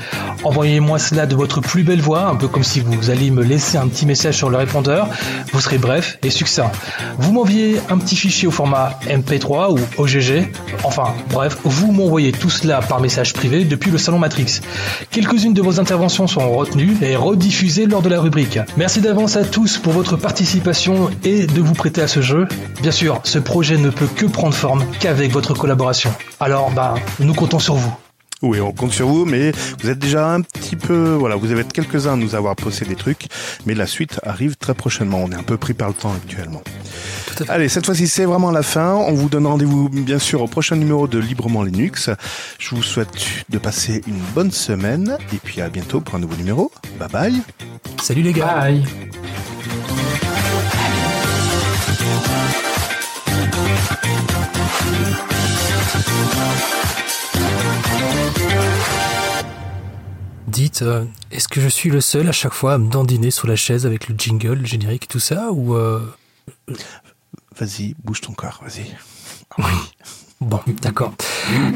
envoyez-moi cela de votre plus belle voix, un peu comme si vous alliez me laisser un petit message sur le répondeur. Vous serez bref et succinct. Vous m'envoyez un petit fichier au format MP3 ou OGG, enfin bref, vous m'envoyez tout cela par message privé depuis le salon Matrix. Quelques-unes de vos interventions seront retenues et rediffusées lors de la rubrique. Merci d'avance à tous pour votre participation et de vous prêter à ce jeu. Bien sûr, ce projet ne peut que prendre forme qu'avec votre collaboration. Alors, bah, nous comptons sur vous. Oui, on compte sur vous, mais vous êtes déjà un petit peu, voilà, vous avez quelques-uns à nous avoir posé des trucs, mais la suite arrive très prochainement. On est un peu pris par le temps actuellement. Allez, cette fois-ci, c'est vraiment la fin. On vous donne rendez-vous, bien sûr, au prochain numéro de Librement Linux. Je vous souhaite de passer une bonne semaine, et puis à bientôt pour un nouveau numéro. Bye bye. Salut les gars. Bye. Dites, euh, est-ce que je suis le seul à chaque fois à me dandiner sur la chaise avec le jingle, le générique, tout ça, ou euh, Vas-y, bouge ton corps, vas-y. Bon, d'accord.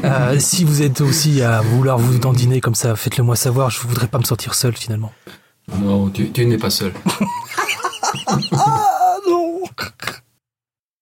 Euh, si vous êtes aussi à vouloir vous dandiner comme ça, faites-le moi savoir. Je voudrais pas me sentir seul finalement. Non, tu, tu n'es pas seul.